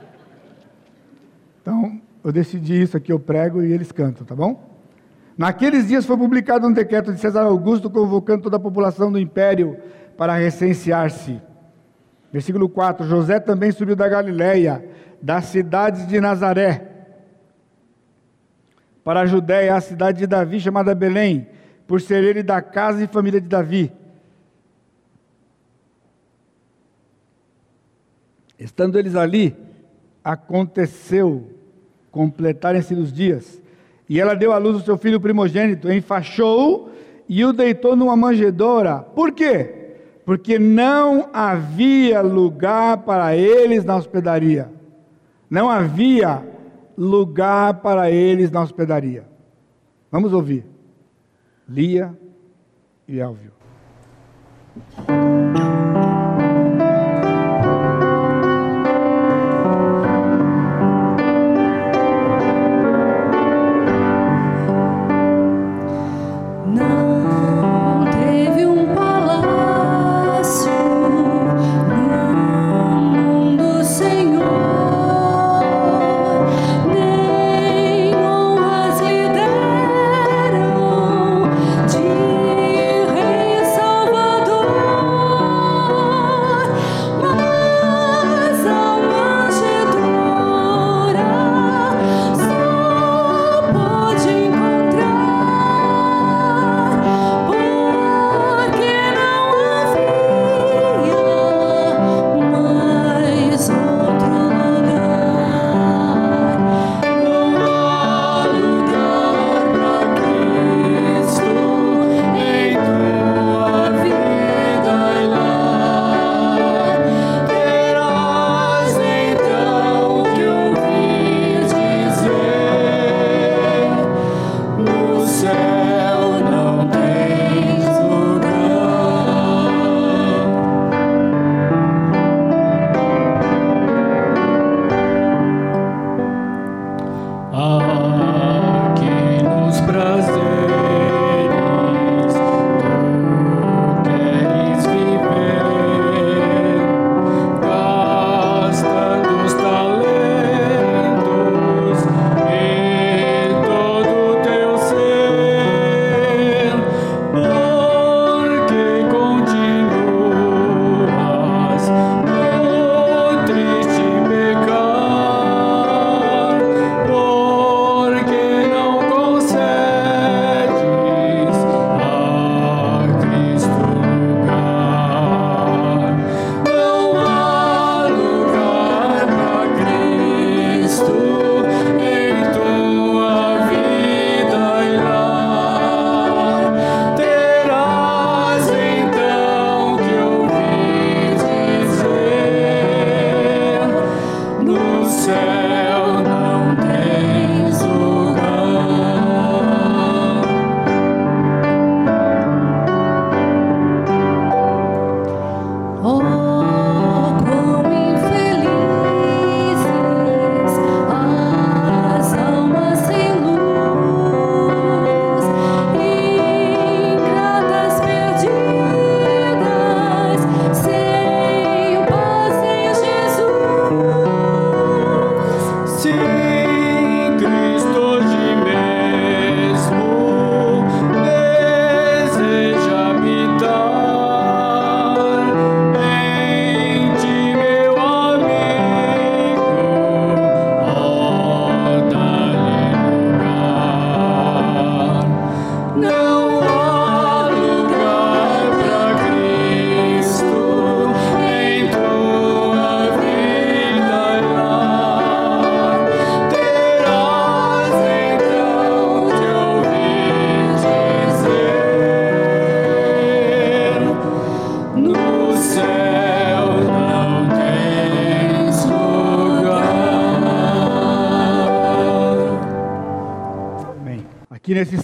Então, eu decidi isso aqui, eu prego e eles cantam, tá bom? Naqueles dias foi publicado um decreto de César Augusto convocando toda a população do império para recensear-se. Versículo 4: José também subiu da Galiléia, das cidades de Nazaré, para a Judéia, a cidade de Davi, chamada Belém, por ser ele da casa e família de Davi. Estando eles ali, aconteceu completarem-se os dias. E ela deu à luz o seu filho primogênito, enfaixou e o deitou numa manjedoura. Por quê? Porque não havia lugar para eles na hospedaria. Não havia lugar para eles na hospedaria. Vamos ouvir. Lia e Elvio.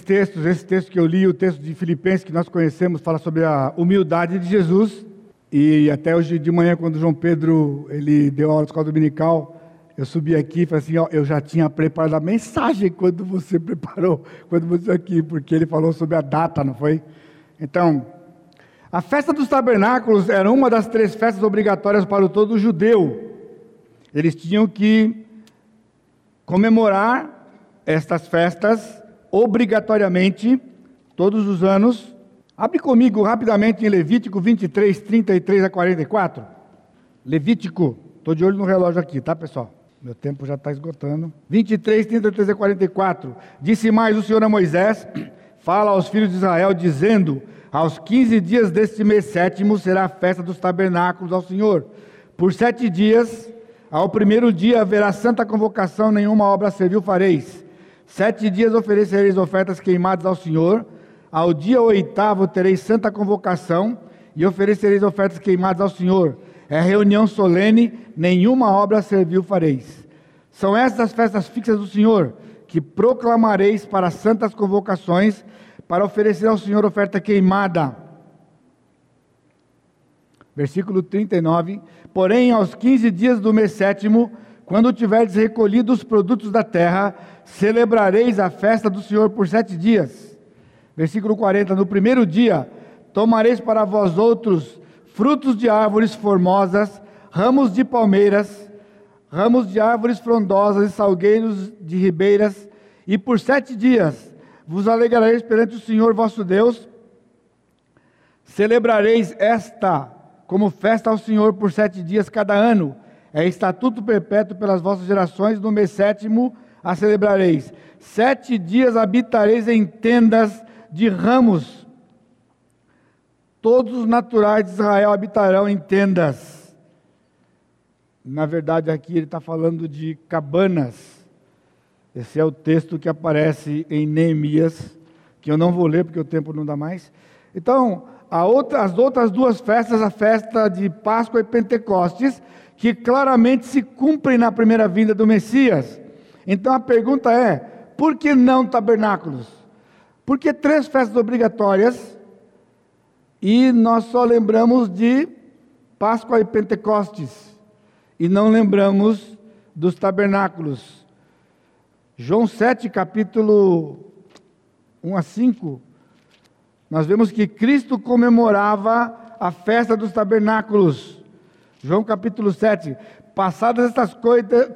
Textos, esse texto que eu li, o texto de Filipenses que nós conhecemos, fala sobre a humildade de Jesus. E até hoje de manhã, quando João Pedro ele deu aula de escola dominical, eu subi aqui e falei assim, ó, eu já tinha preparado a mensagem quando você preparou, quando você aqui, porque ele falou sobre a data, não foi? Então, a festa dos tabernáculos era uma das três festas obrigatórias para o todo judeu. Eles tinham que comemorar estas festas obrigatoriamente todos os anos. Abre comigo rapidamente em Levítico 23, 33 a 44. Levítico, estou de olho no relógio aqui, tá pessoal? Meu tempo já está esgotando. 23, 33 a 44. Disse mais o Senhor a Moisés: Fala aos filhos de Israel, dizendo: Aos 15 dias deste mês sétimo será a festa dos tabernáculos ao Senhor. Por sete dias, ao primeiro dia haverá santa convocação, nenhuma obra servil fareis. Sete dias oferecereis ofertas queimadas ao Senhor. Ao dia oitavo tereis santa convocação e oferecereis ofertas queimadas ao Senhor é reunião solene, nenhuma obra servil fareis. São estas as festas fixas do Senhor, que proclamareis para santas convocações, para oferecer ao Senhor oferta queimada. Versículo 39. Porém, aos 15 dias do mês sétimo, quando tiverdes recolhido os produtos da terra, celebrareis a festa do Senhor por sete dias. Versículo 40. No primeiro dia, tomareis para vós outros frutos de árvores formosas, ramos de palmeiras, ramos de árvores frondosas e salgueiros de ribeiras, e por sete dias vos alegrareis perante o Senhor vosso Deus, celebrareis esta como festa ao Senhor por sete dias cada ano, é estatuto perpétuo pelas vossas gerações, no mês sétimo a celebrareis. Sete dias habitareis em tendas de ramos Todos os naturais de Israel habitarão em tendas. Na verdade, aqui ele está falando de cabanas. Esse é o texto que aparece em Neemias, que eu não vou ler porque o tempo não dá mais. Então, outra, as outras duas festas, a festa de Páscoa e Pentecostes, que claramente se cumprem na primeira vinda do Messias. Então a pergunta é: por que não tabernáculos? Por que três festas obrigatórias e nós só lembramos de Páscoa e Pentecostes, e não lembramos dos tabernáculos. João 7, capítulo 1 a 5, nós vemos que Cristo comemorava a festa dos tabernáculos. João capítulo 7. Passadas estas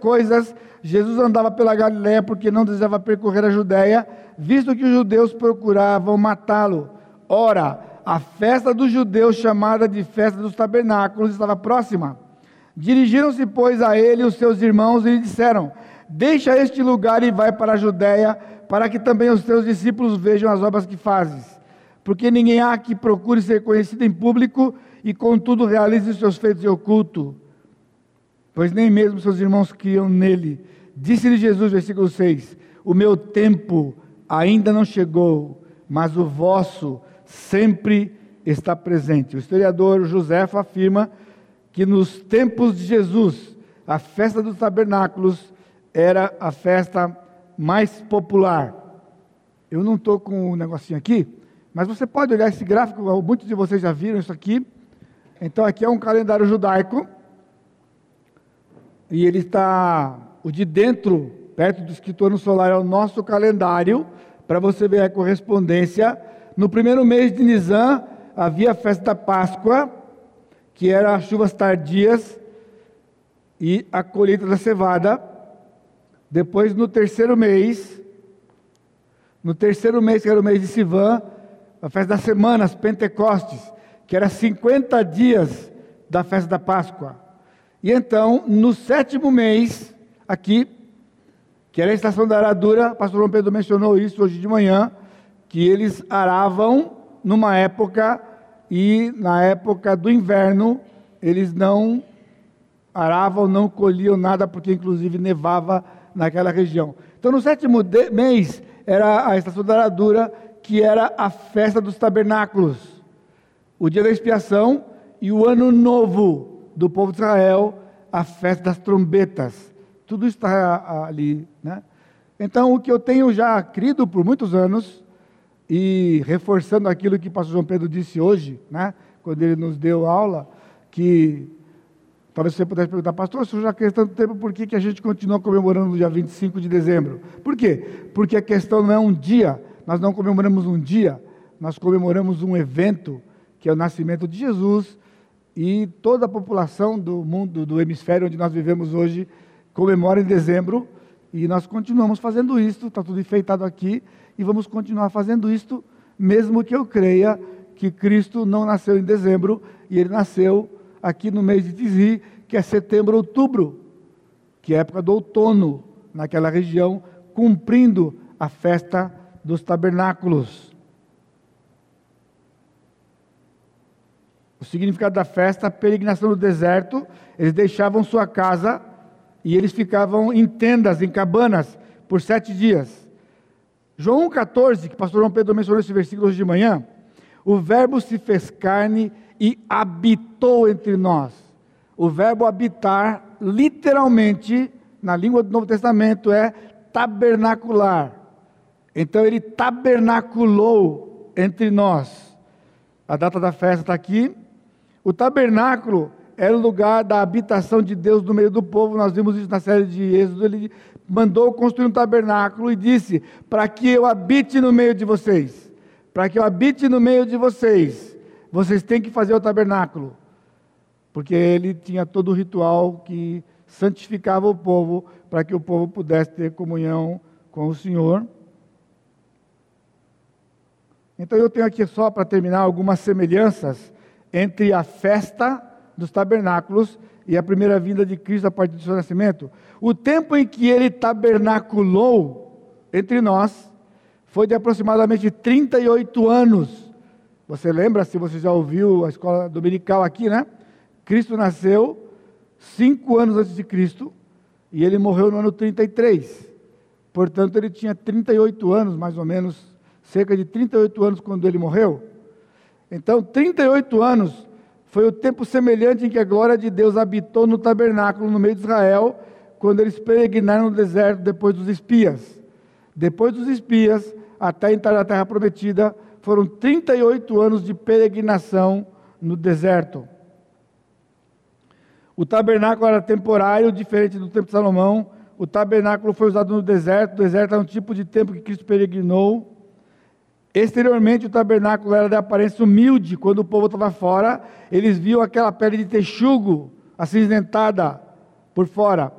coisas, Jesus andava pela Galiléia porque não desejava percorrer a Judéia, visto que os judeus procuravam matá-lo. Ora, a festa dos judeus, chamada de festa dos tabernáculos, estava próxima. Dirigiram-se, pois, a ele os seus irmãos e lhe disseram: Deixa este lugar e vai para a Judéia, para que também os teus discípulos vejam as obras que fazes. Porque ninguém há que procure ser conhecido em público e, contudo, realize seus feitos em oculto. Pois nem mesmo seus irmãos criam nele. Disse-lhe Jesus, versículo 6: O meu tempo ainda não chegou, mas o vosso sempre está presente. O historiador José afirma que nos tempos de Jesus, a festa dos tabernáculos era a festa mais popular. Eu não estou com o um negocinho aqui, mas você pode olhar esse gráfico, muitos de vocês já viram isso aqui. Então, aqui é um calendário judaico, e ele está, o de dentro, perto do escritor solar, é o nosso calendário, para você ver a correspondência no primeiro mês de Nisan havia a festa da Páscoa, que era as chuvas tardias e a colheita da cevada. Depois, no terceiro mês, no terceiro mês, que era o mês de Sivan, a festa das semanas, Pentecostes, que era 50 dias da festa da Páscoa. E então, no sétimo mês, aqui, que era a estação da aradura, o pastor João Pedro mencionou isso hoje de manhã, que eles aravam numa época e na época do inverno eles não aravam, não colhiam nada, porque inclusive nevava naquela região. Então no sétimo mês era a estação da aradura, que era a festa dos tabernáculos, o dia da expiação e o ano novo do povo de Israel, a festa das trombetas. Tudo está ali, né? Então, o que eu tenho já crido por muitos anos, e reforçando aquilo que o pastor João Pedro disse hoje, né, quando ele nos deu aula, que talvez você pudesse perguntar, pastor, se já quer tanto tempo, por que, que a gente continua comemorando no dia 25 de dezembro? Por quê? Porque a questão não é um dia, nós não comemoramos um dia, nós comemoramos um evento, que é o nascimento de Jesus, e toda a população do mundo, do hemisfério onde nós vivemos hoje, comemora em dezembro, e nós continuamos fazendo isso, está tudo enfeitado aqui, e vamos continuar fazendo isto, mesmo que eu creia que Cristo não nasceu em dezembro, e ele nasceu aqui no mês de Tizi, que é setembro, outubro, que é a época do outono, naquela região, cumprindo a festa dos tabernáculos. Significado da festa, a peregrinação no deserto, eles deixavam sua casa e eles ficavam em tendas, em cabanas, por sete dias. João 14, que o pastor João Pedro mencionou esse versículo hoje de manhã, o verbo se fez carne e habitou entre nós. O verbo habitar, literalmente, na língua do Novo Testamento, é tabernacular. Então ele tabernaculou entre nós. A data da festa está aqui. O tabernáculo era o lugar da habitação de Deus no meio do povo. Nós vimos isso na série de Êxodo. Ele mandou construir um tabernáculo e disse: Para que eu habite no meio de vocês. Para que eu habite no meio de vocês, vocês têm que fazer o tabernáculo. Porque ele tinha todo o ritual que santificava o povo para que o povo pudesse ter comunhão com o Senhor. Então eu tenho aqui só para terminar algumas semelhanças entre a festa dos tabernáculos e a primeira vinda de Cristo a partir do seu nascimento. O tempo em que ele tabernaculou entre nós foi de aproximadamente 38 anos. Você lembra, se você já ouviu a escola dominical aqui, né? Cristo nasceu cinco anos antes de Cristo e ele morreu no ano 33. Portanto, ele tinha 38 anos, mais ou menos, cerca de 38 anos quando ele morreu. Então, 38 anos foi o tempo semelhante em que a glória de Deus habitou no tabernáculo no meio de Israel, quando eles peregrinaram no deserto depois dos espias. Depois dos espias, até entrar na terra prometida, foram 38 anos de peregrinação no deserto. O tabernáculo era temporário, diferente do templo de Salomão. O tabernáculo foi usado no deserto. O deserto é um tipo de tempo que Cristo peregrinou. Exteriormente, o tabernáculo era de aparência humilde. Quando o povo estava fora, eles viam aquela pele de texugo acinzentada por fora.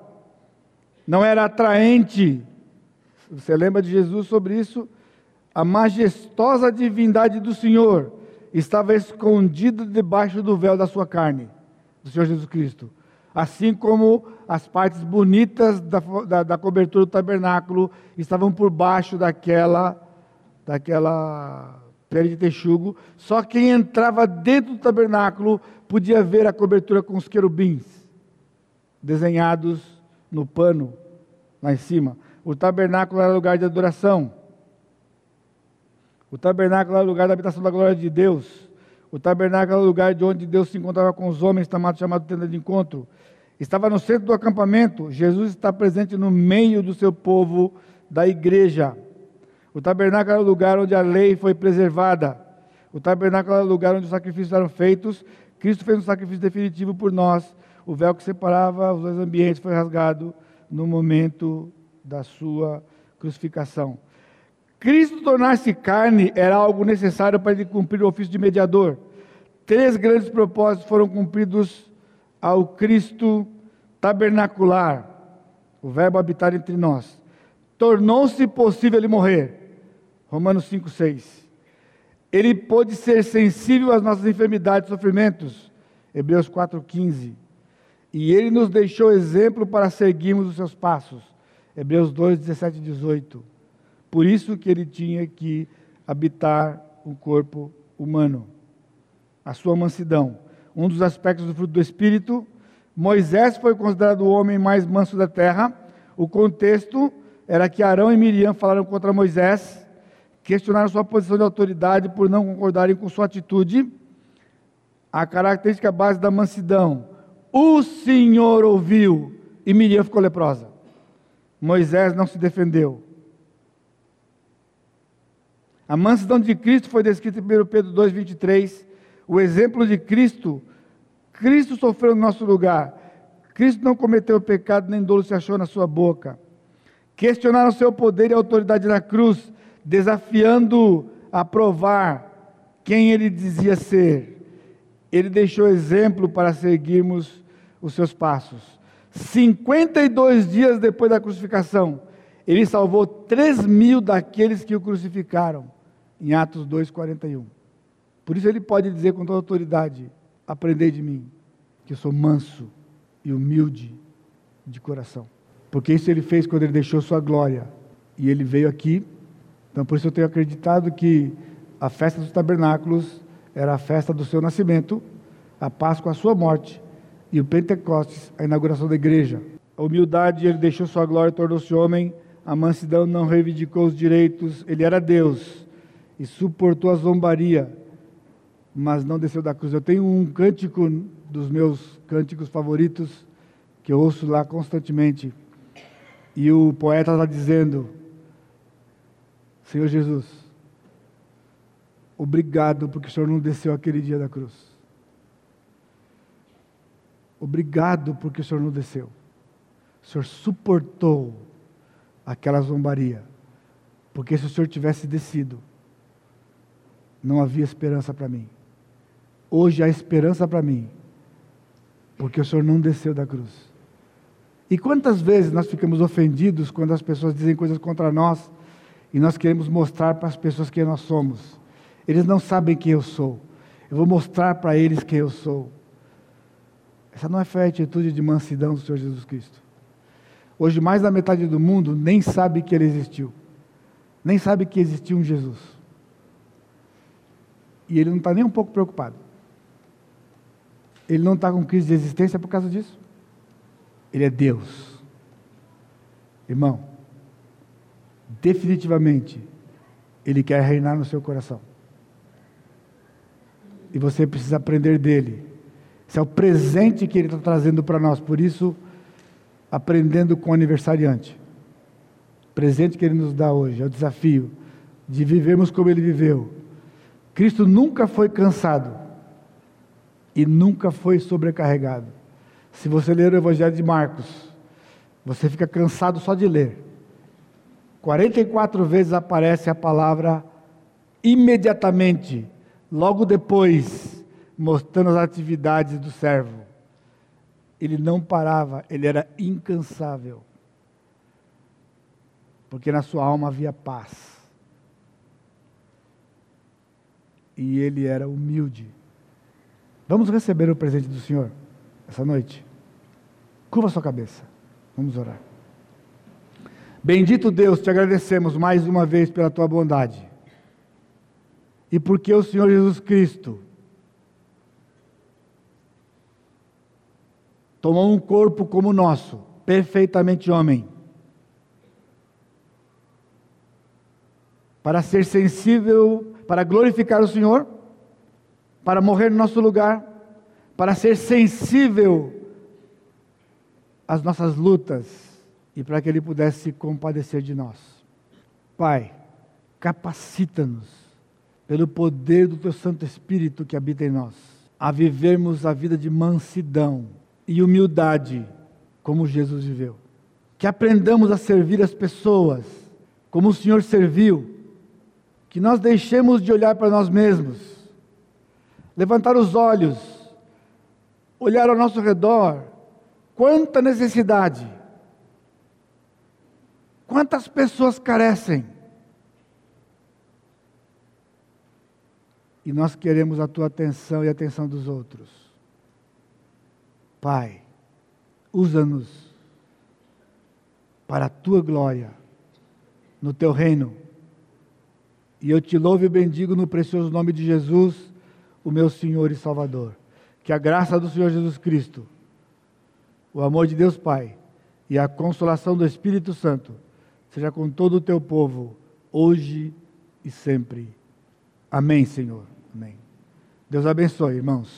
Não era atraente. Você lembra de Jesus sobre isso? A majestosa divindade do Senhor estava escondida debaixo do véu da sua carne, do Senhor Jesus Cristo. Assim como as partes bonitas da, da, da cobertura do tabernáculo estavam por baixo daquela daquela pele de texugo, só quem entrava dentro do tabernáculo podia ver a cobertura com os querubins desenhados no pano lá em cima. O tabernáculo era lugar de adoração. O tabernáculo era lugar da habitação da glória de Deus. O tabernáculo era lugar de onde Deus se encontrava com os homens, chamado, tenda de encontro. Estava no centro do acampamento. Jesus está presente no meio do seu povo, da igreja. O tabernáculo era o lugar onde a lei foi preservada. O tabernáculo era o lugar onde os sacrifícios eram feitos. Cristo fez um sacrifício definitivo por nós. O véu que separava os dois ambientes foi rasgado no momento da sua crucificação. Cristo tornar-se carne era algo necessário para ele cumprir o ofício de mediador. Três grandes propósitos foram cumpridos ao Cristo tabernacular, o Verbo habitar entre nós. Tornou-se possível ele morrer Romanos 5, 6. Ele pôde ser sensível às nossas enfermidades e sofrimentos. Hebreus 4, 15. E ele nos deixou exemplo para seguirmos os seus passos. Hebreus 2, 17 e 18. Por isso que ele tinha que habitar o corpo humano. A sua mansidão. Um dos aspectos do fruto do Espírito. Moisés foi considerado o homem mais manso da terra. O contexto era que Arão e Miriam falaram contra Moisés questionaram sua posição de autoridade por não concordarem com sua atitude. A característica base da mansidão. O Senhor ouviu e Miriam ficou leprosa. Moisés não se defendeu. A mansidão de Cristo foi descrita em 1 Pedro 2,23. O exemplo de Cristo, Cristo sofreu no nosso lugar. Cristo não cometeu pecado, nem dolo se achou na sua boca. Questionaram seu poder e autoridade na cruz, desafiando a provar quem ele dizia ser. Ele deixou exemplo para seguirmos os seus passos. 52 dias depois da crucificação, ele salvou 3 mil daqueles que o crucificaram em Atos 2,41. Por isso ele pode dizer com toda autoridade: Aprendei de mim, que eu sou manso e humilde de coração. Porque isso ele fez quando ele deixou sua glória e ele veio aqui. Então, por isso eu tenho acreditado que a festa dos tabernáculos era a festa do seu nascimento, a Páscoa a sua morte e o Pentecostes a inauguração da igreja. A humildade, ele deixou sua glória, tornou-se homem. A mansidão não reivindicou os direitos, ele era Deus e suportou a zombaria, mas não desceu da cruz. Eu tenho um cântico dos meus cânticos favoritos, que eu ouço lá constantemente, e o poeta está dizendo: Senhor Jesus, obrigado porque o Senhor não desceu aquele dia da cruz. Obrigado porque o Senhor não desceu. O Senhor suportou aquela zombaria. Porque se o Senhor tivesse descido, não havia esperança para mim. Hoje há esperança para mim, porque o Senhor não desceu da cruz. E quantas vezes nós ficamos ofendidos quando as pessoas dizem coisas contra nós e nós queremos mostrar para as pessoas quem nós somos? Eles não sabem quem eu sou. Eu vou mostrar para eles quem eu sou. Essa não é a atitude de mansidão do Senhor Jesus Cristo. Hoje, mais da metade do mundo nem sabe que ele existiu, nem sabe que existiu um Jesus. E ele não está nem um pouco preocupado. Ele não está com crise de existência por causa disso. Ele é Deus. Irmão, definitivamente, Ele quer reinar no seu coração. E você precisa aprender dele. Esse é o presente que Ele está trazendo para nós. Por isso, aprendendo com o aniversariante. O presente que Ele nos dá hoje é o desafio de vivermos como Ele viveu Cristo nunca foi cansado e nunca foi sobrecarregado. Se você ler o Evangelho de Marcos, você fica cansado só de ler. 44 vezes aparece a palavra imediatamente, logo depois, mostrando as atividades do servo. Ele não parava, ele era incansável. Porque na sua alma havia paz. e ele era humilde. Vamos receber o presente do Senhor essa noite? Curva sua cabeça. Vamos orar. Bendito Deus, te agradecemos mais uma vez pela tua bondade. E porque o Senhor Jesus Cristo tomou um corpo como o nosso, perfeitamente homem, para ser sensível para glorificar o Senhor, para morrer no nosso lugar, para ser sensível às nossas lutas e para que Ele pudesse se compadecer de nós. Pai, capacita-nos, pelo poder do Teu Santo Espírito que habita em nós, a vivermos a vida de mansidão e humildade, como Jesus viveu. Que aprendamos a servir as pessoas, como o Senhor serviu que nós deixemos de olhar para nós mesmos, levantar os olhos, olhar ao nosso redor, quanta necessidade, quantas pessoas carecem. E nós queremos a tua atenção e a atenção dos outros. Pai, usa-nos para a tua glória, no teu reino e eu te louvo e bendigo no precioso nome de Jesus, o meu Senhor e Salvador. Que a graça do Senhor Jesus Cristo, o amor de Deus Pai e a consolação do Espírito Santo seja com todo o teu povo, hoje e sempre. Amém, Senhor. Amém. Deus abençoe, irmãos.